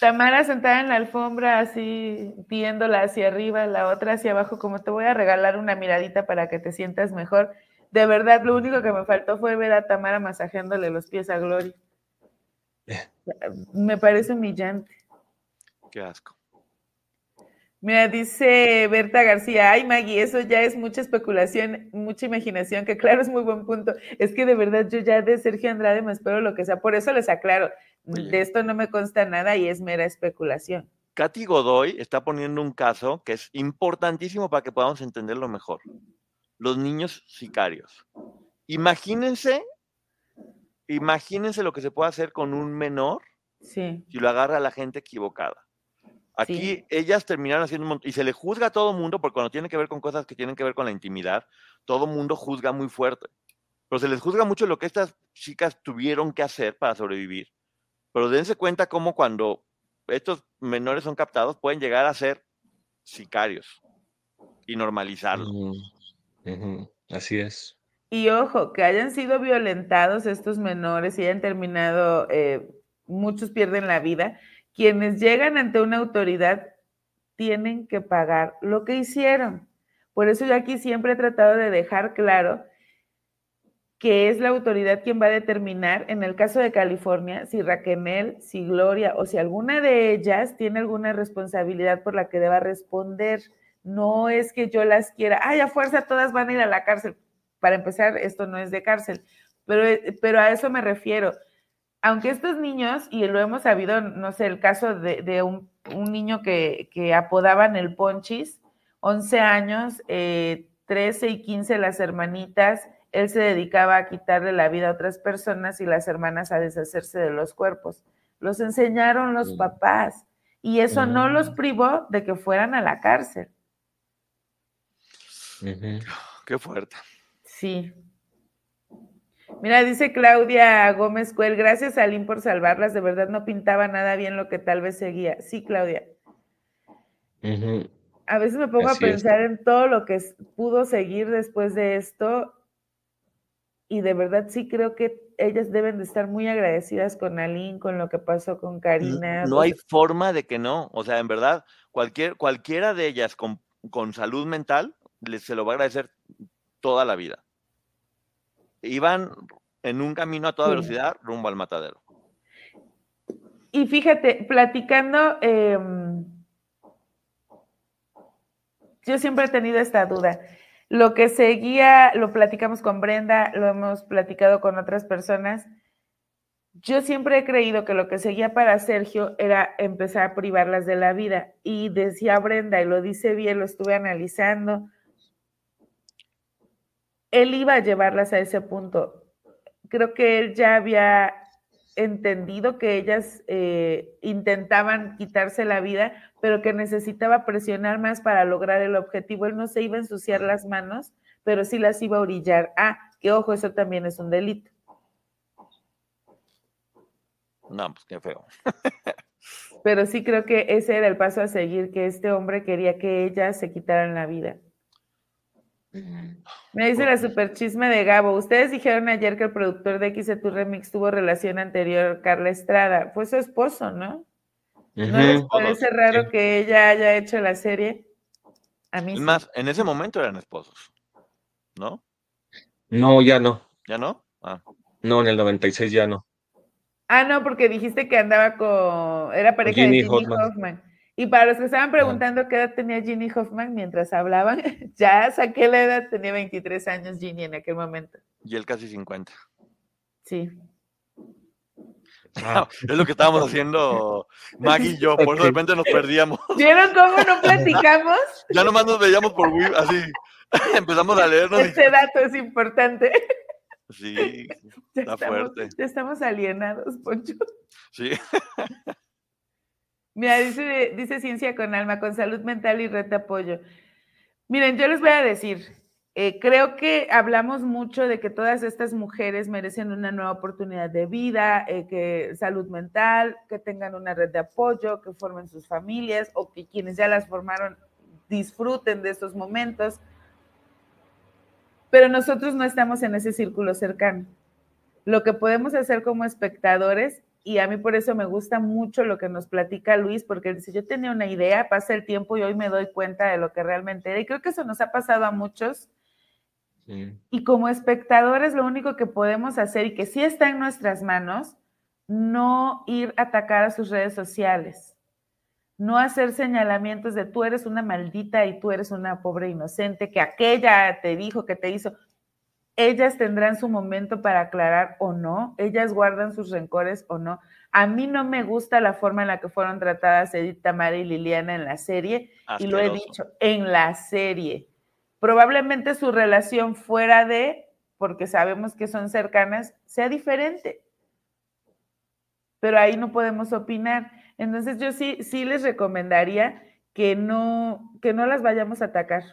Speaker 1: Tamara sentada en la alfombra, así viéndola hacia arriba, la otra hacia abajo, como te voy a regalar una miradita para que te sientas mejor. De verdad, lo único que me faltó fue ver a Tamara masajeándole los pies a Gloria. Me parece humillante.
Speaker 2: Qué asco.
Speaker 1: Mira, dice Berta García, ay Maggie, eso ya es mucha especulación, mucha imaginación, que claro, es muy buen punto. Es que de verdad yo ya de Sergio Andrade me espero lo que sea, por eso les aclaro. De esto no me consta nada y es mera especulación.
Speaker 2: Katy Godoy está poniendo un caso que es importantísimo para que podamos entenderlo mejor. Los niños sicarios. Imagínense, imagínense lo que se puede hacer con un menor
Speaker 1: Sí,
Speaker 2: si lo agarra la gente equivocada. Aquí
Speaker 1: Sí.
Speaker 2: ellas terminaron haciendo un montón, y se le juzga a todo mundo, porque cuando tiene que ver con cosas que tienen que ver con la intimidad, todo mundo juzga muy fuerte. Pero se les juzga mucho lo que estas chicas tuvieron que hacer para sobrevivir. Pero dense cuenta cómo cuando estos menores son captados pueden llegar a ser sicarios y normalizarlo.
Speaker 3: Ujú, ujú, Así es.
Speaker 1: Y ojo, que hayan sido violentados estos menores y hayan terminado, eh, muchos pierden la vida, quienes llegan ante una autoridad tienen que pagar lo que hicieron. Por eso yo aquí siempre he tratado de dejar claro que es la autoridad quien va a determinar, en el caso de California, si Raquel, si Gloria o si alguna de ellas tiene alguna responsabilidad por la que deba responder. No es que yo las quiera, ay, a fuerza todas van a ir a la cárcel. Para empezar, esto no es de cárcel, pero, pero a eso me refiero. Aunque estos niños, y lo hemos sabido, no sé, el caso de, un niño que, que apodaban el Ponchis, 11 años, eh, 13 y 15 las hermanitas, él se dedicaba a quitarle la vida a otras personas y las hermanas a deshacerse de los cuerpos. Los enseñaron los
Speaker 3: Mm.
Speaker 1: papás y eso no los
Speaker 3: Mm.
Speaker 1: privó de que fueran a la cárcel.
Speaker 3: Ujú.
Speaker 2: Qué fuerte.
Speaker 1: Sí. Mira, dice Claudia Gómez Cuel, gracias a Lin por salvarlas, de verdad no pintaba nada bien lo que tal vez seguía. Sí, Claudia. A veces me pongo
Speaker 3: Así
Speaker 1: a
Speaker 3: es.
Speaker 1: pensar en todo lo que pudo seguir después de esto y de verdad sí creo que ellas deben de estar muy agradecidas con Aline, con lo que pasó con Karina.
Speaker 2: No
Speaker 1: o
Speaker 2: hay forma de que no. O sea, en verdad, cualquier, cualquiera de ellas con, con salud mental les, se lo va a agradecer toda la vida. Iban en un camino a toda
Speaker 1: Sí.
Speaker 2: velocidad rumbo al matadero.
Speaker 1: Y fíjate, platicando, em, yo siempre he tenido esta duda. Lo que seguía, lo platicamos con Brenda, lo hemos platicado con otras personas. Yo siempre he creído que lo que seguía para Sergio era empezar a privarlas de la vida. Y decía Brenda, y lo dice bien, lo estuve analizando, él iba a llevarlas a ese punto. Creo que él ya había entendido que ellas eh, intentaban quitarse la vida, pero que necesitaba presionar más para lograr el objetivo. Él no se iba a ensuciar las manos, pero sí las iba a orillar. Ah, que ojo, eso también es un delito.
Speaker 2: No, pues qué feo.
Speaker 1: Pero sí creo que ese era el paso a seguir, que este hombre quería que ellas se quitaran la vida. Me dice la super chisme de Gabo. Ustedes dijeron ayer que el productor de XC Remix tuvo relación anterior, Carla Estrada. Fue su esposo, ¿no? ¿No les parece raro
Speaker 3: sí.
Speaker 1: que ella haya hecho la serie? A mí
Speaker 2: Es
Speaker 1: sí.
Speaker 2: más, en ese momento eran esposos. ¿No?
Speaker 3: No, ya no.
Speaker 2: ¿Ya no? Ah,
Speaker 3: No, en el 96 ya no.
Speaker 1: Ah, no, porque dijiste que andaba con. Era pareja
Speaker 3: Ginny
Speaker 1: de Ginny
Speaker 3: Hoffman.
Speaker 1: Hoffman. Y para los que estaban preguntando qué edad tenía Ginny Hoffman mientras hablaban, <laughs> ya saqué la edad, tenía 23 años Ginny en aquel momento.
Speaker 2: y él casi 50.
Speaker 1: Sí. <laughs>
Speaker 3: Ah.
Speaker 2: Es lo que estábamos haciendo Maggie y yo, por eso de repente nos perdíamos.
Speaker 1: ¿Vieron cómo no <laughs> platicamos?
Speaker 2: Ya nomás nos veíamos por Wii, así. Empezamos a leernos. y-
Speaker 1: Este dato es importante.
Speaker 2: Sí,
Speaker 1: Ya
Speaker 2: Está
Speaker 1: estamos,
Speaker 2: fuerte.
Speaker 1: ya estamos alienados, Poncho.
Speaker 2: sí.
Speaker 1: Mira, dice, Ciencia con Alma, con salud mental y red de apoyo. Miren, yo les voy a decir, eh, creo que hablamos mucho de que todas estas mujeres merecen una nueva oportunidad de vida, eh, que salud mental, que tengan una red de apoyo, que formen sus familias o que quienes ya las formaron disfruten de estos momentos. Pero nosotros no estamos en ese círculo cercano. Lo que podemos hacer como espectadores y a mí por eso me gusta mucho lo que nos platica Luis, porque él dice, yo tenía una idea, pasa el tiempo y hoy me doy cuenta de lo que realmente era. Y creo que eso nos ha pasado a muchos.
Speaker 3: Sí.
Speaker 1: Y como espectadores, lo único que podemos hacer y que sí está en nuestras manos, no ir a atacar a sus redes sociales, no hacer señalamientos de tú eres una maldita y tú eres una pobre inocente, que aquella te dijo, que te hizo. Ellas tendrán su momento para aclarar o no, ellas guardan sus rencores o no. A mí no me gusta la forma en la que fueron tratadas Edith, Tamara y Liliana en la serie, y lo he dicho, en la serie. Probablemente su relación fuera de, porque sabemos que son cercanas, sea diferente. Pero ahí no podemos opinar. Entonces yo sí, sí les recomendaría que no, que no las vayamos a atacar.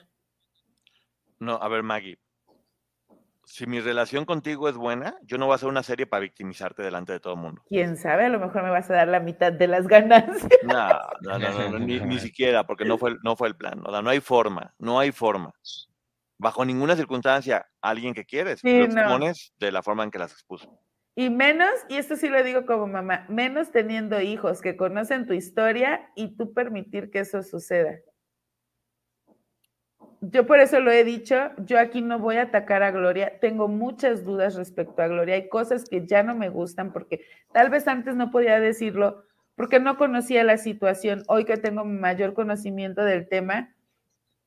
Speaker 2: No, a ver, Maggie. Si mi relación contigo es buena, yo no voy a hacer una serie para victimizarte delante de todo el mundo.
Speaker 1: Quién sabe, a lo mejor me vas a dar la mitad de las ganancias. <laughs>
Speaker 2: No, no, no, no, no, ni, ni <laughs> siquiera, porque no fue, el- no fue el plan. O sea, no hay forma, no hay forma. Bajo ninguna circunstancia, alguien que quieres,
Speaker 1: Sí,
Speaker 2: lo
Speaker 1: no.
Speaker 2: expones de la forma en que las expuso.
Speaker 1: Y menos, y esto sí lo digo como mamá, menos teniendo hijos que conocen tu historia y tú permitir que eso suceda. Yo por eso lo he dicho, yo aquí no voy a atacar a Gloria, tengo muchas dudas respecto a Gloria, hay cosas que ya no me gustan porque tal vez antes no podía decirlo porque no conocía la situación, hoy que tengo mayor conocimiento del tema,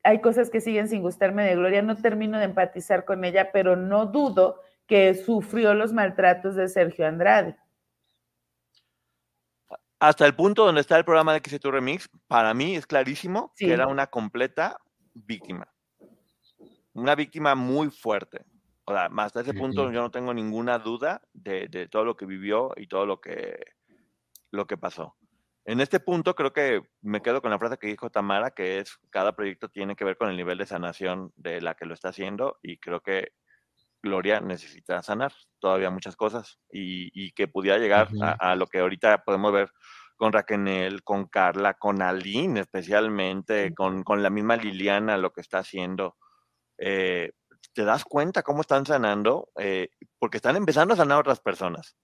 Speaker 1: hay cosas que siguen sin gustarme de Gloria, no termino de empatizar con ella, pero no dudo que sufrió los maltratos de Sergio Andrade.
Speaker 2: Hasta el punto donde está el programa de XC Remix, para mí es clarísimo
Speaker 1: Sí.
Speaker 2: que era una completa víctima. Una víctima muy fuerte. O sea, hasta ese punto yo no tengo ninguna duda de, de todo lo que vivió y todo lo que, lo que pasó. En este punto creo que me quedo con la frase que dijo Tamara, que es cada proyecto tiene que ver con el nivel de sanación de la que lo está haciendo y creo que Gloria necesita sanar todavía muchas cosas y, y que pudiera llegar a, a lo que ahorita podemos ver con Raquel, con Carla, con Aline especialmente, con, con la misma Liliana, lo que está haciendo. Eh, ¿Te das cuenta cómo están sanando? Eh, porque están empezando a sanar a otras personas.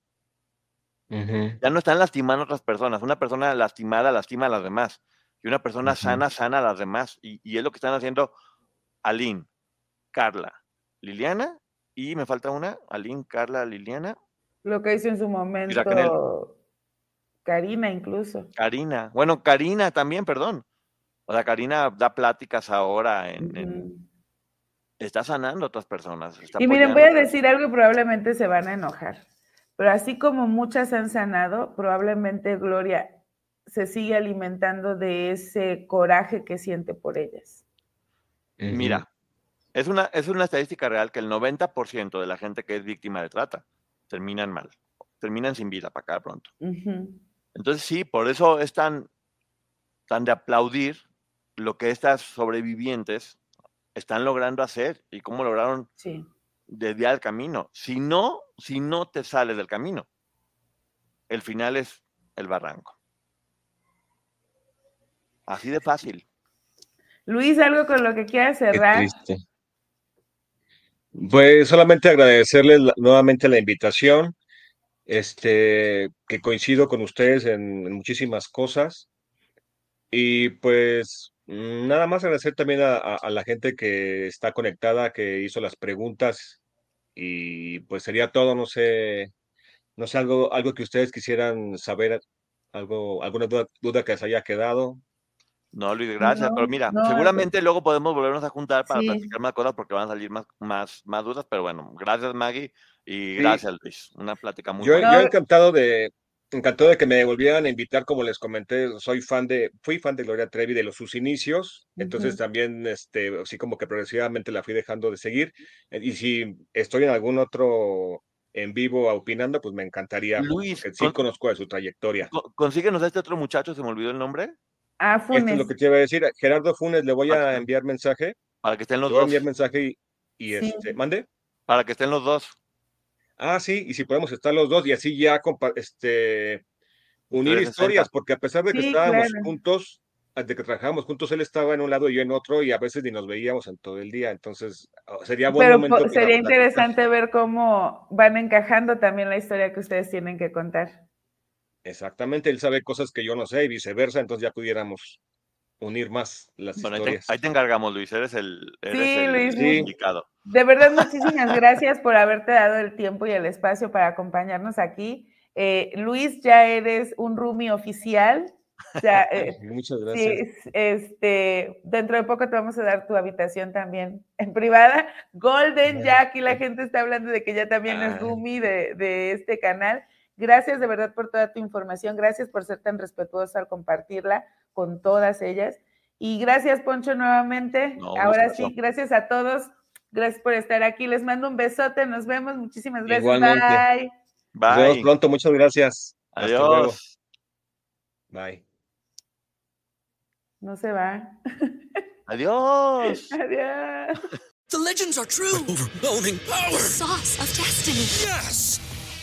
Speaker 2: Ya no están lastimando a otras personas. Una persona lastimada lastima a las demás. Y una persona sana sana a las demás. Y, y es lo que están haciendo Aline, Carla, Liliana y me falta una, Aline, Carla, Liliana,
Speaker 1: Lo que hizo en su momento. Karina incluso.
Speaker 2: Karina. Bueno, Karina también, perdón. O sea, Karina da pláticas ahora en, está sanando a otras personas. está
Speaker 1: Y miren, voy a decir algo y probablemente se van a enojar. Pero así como muchas han sanado, probablemente Gloria se sigue alimentando de ese coraje que siente por ellas.
Speaker 2: Mira, es una, es una estadística real que el 90% de la gente que es víctima de trata terminan mal, terminan sin vida para acá pronto. Entonces sí, por eso es tan, tan de aplaudir lo que estas sobrevivientes están logrando hacer y cómo lograron
Speaker 1: Sí.
Speaker 2: desviar el camino. Si no, si no te sales del camino, el final es el barranco. Así de fácil.
Speaker 1: Luis, algo con lo que quieras cerrar.
Speaker 3: triste. Pues solamente agradecerles nuevamente la invitación, este, que coincido con ustedes en, muchísimas cosas. Y pues nada más agradecer también a la gente que está conectada, que hizo las preguntas. Y pues sería todo, no sé, no sé, algo, algo que ustedes quisieran saber, algo, alguna duda, duda que les haya quedado.
Speaker 2: No, Luis, gracias.
Speaker 1: No,
Speaker 2: pero mira,
Speaker 1: no,
Speaker 2: seguramente luego podemos volvernos a juntar para
Speaker 1: Sí.
Speaker 2: platicar más cosas porque van a salir más, más, más dudas. Pero bueno, gracias Maggie y
Speaker 3: Sí.
Speaker 2: gracias Luis. Una plática muy
Speaker 3: Yo,
Speaker 2: buena.
Speaker 3: yo encantado de, Encantado de que me volvieran a invitar, como les comenté, soy fan de, fui fan de Gloria Trevi de los sus inicios, entonces también, este, así como que progresivamente la fui dejando de seguir, eh, y si estoy en algún otro en vivo opinando, pues me encantaría,
Speaker 2: Luis,
Speaker 3: porque sí
Speaker 2: con-
Speaker 3: conozco de su trayectoria.
Speaker 2: Co- Consíguenos a este otro muchacho, se me olvidó el nombre,
Speaker 1: Ah,
Speaker 3: Esto
Speaker 1: Funes.
Speaker 3: es lo que te iba a decir, Gerardo Funes, le voy
Speaker 2: Ah,
Speaker 3: a enviar mensaje,
Speaker 2: para que estén
Speaker 3: le
Speaker 2: los
Speaker 3: voy a
Speaker 2: dos.
Speaker 3: enviar mensaje y, y
Speaker 1: Sí.
Speaker 3: este, mande.
Speaker 2: Para que estén los dos.
Speaker 3: Ah, sí, y si podemos estar los dos y así ya este, unir
Speaker 2: 360.
Speaker 3: historias, porque a pesar de que
Speaker 1: Sí,
Speaker 3: estábamos
Speaker 1: claro.
Speaker 3: juntos, de que trabajábamos juntos, él estaba en un lado y yo en otro, y a veces ni nos veíamos en todo el día. Entonces, oh, sería buen
Speaker 1: Pero
Speaker 3: momento.
Speaker 1: sería interesante ver cómo van encajando también la historia que ustedes tienen que contar.
Speaker 3: Exactamente, él sabe cosas que yo no sé y viceversa, entonces ya pudiéramos unir más las
Speaker 2: Bueno, ahí te,
Speaker 3: historias.
Speaker 2: ahí te encargamos, Luis. Eres el, eres
Speaker 1: Sí,
Speaker 2: el
Speaker 1: Luis,
Speaker 3: Sí.
Speaker 2: indicado.
Speaker 1: De verdad, <laughs> muchísimas gracias por haberte dado el tiempo y el espacio para acompañarnos aquí. Eh, Luis, ya eres un roomie oficial. Ya, <laughs> eh,
Speaker 3: Muchas gracias.
Speaker 1: es- este, dentro de poco te vamos a dar tu habitación también en privada. Golden, ya aquí la gente está hablando de que ya también es roomie de, de este canal. Gracias de verdad por toda tu información. Gracias por ser tan respetuoso al compartirla con todas ellas. Y gracias, Poncho, nuevamente.
Speaker 2: No,
Speaker 1: Ahora sí, gracias a todos. Gracias por estar aquí. Les mando un besote. Nos vemos. Muchísimas gracias.
Speaker 3: Igualmente.
Speaker 1: Bye.
Speaker 3: Nos vemos
Speaker 2: Bye.
Speaker 3: pronto, muchas gracias. Hasta luego.
Speaker 2: Adiós.
Speaker 3: Bye.
Speaker 1: No se va.
Speaker 2: Adiós. <laughs>
Speaker 1: Adiós.
Speaker 6: The legends are true. Overwhelming power!
Speaker 5: Sauce of destiny.
Speaker 4: Yes!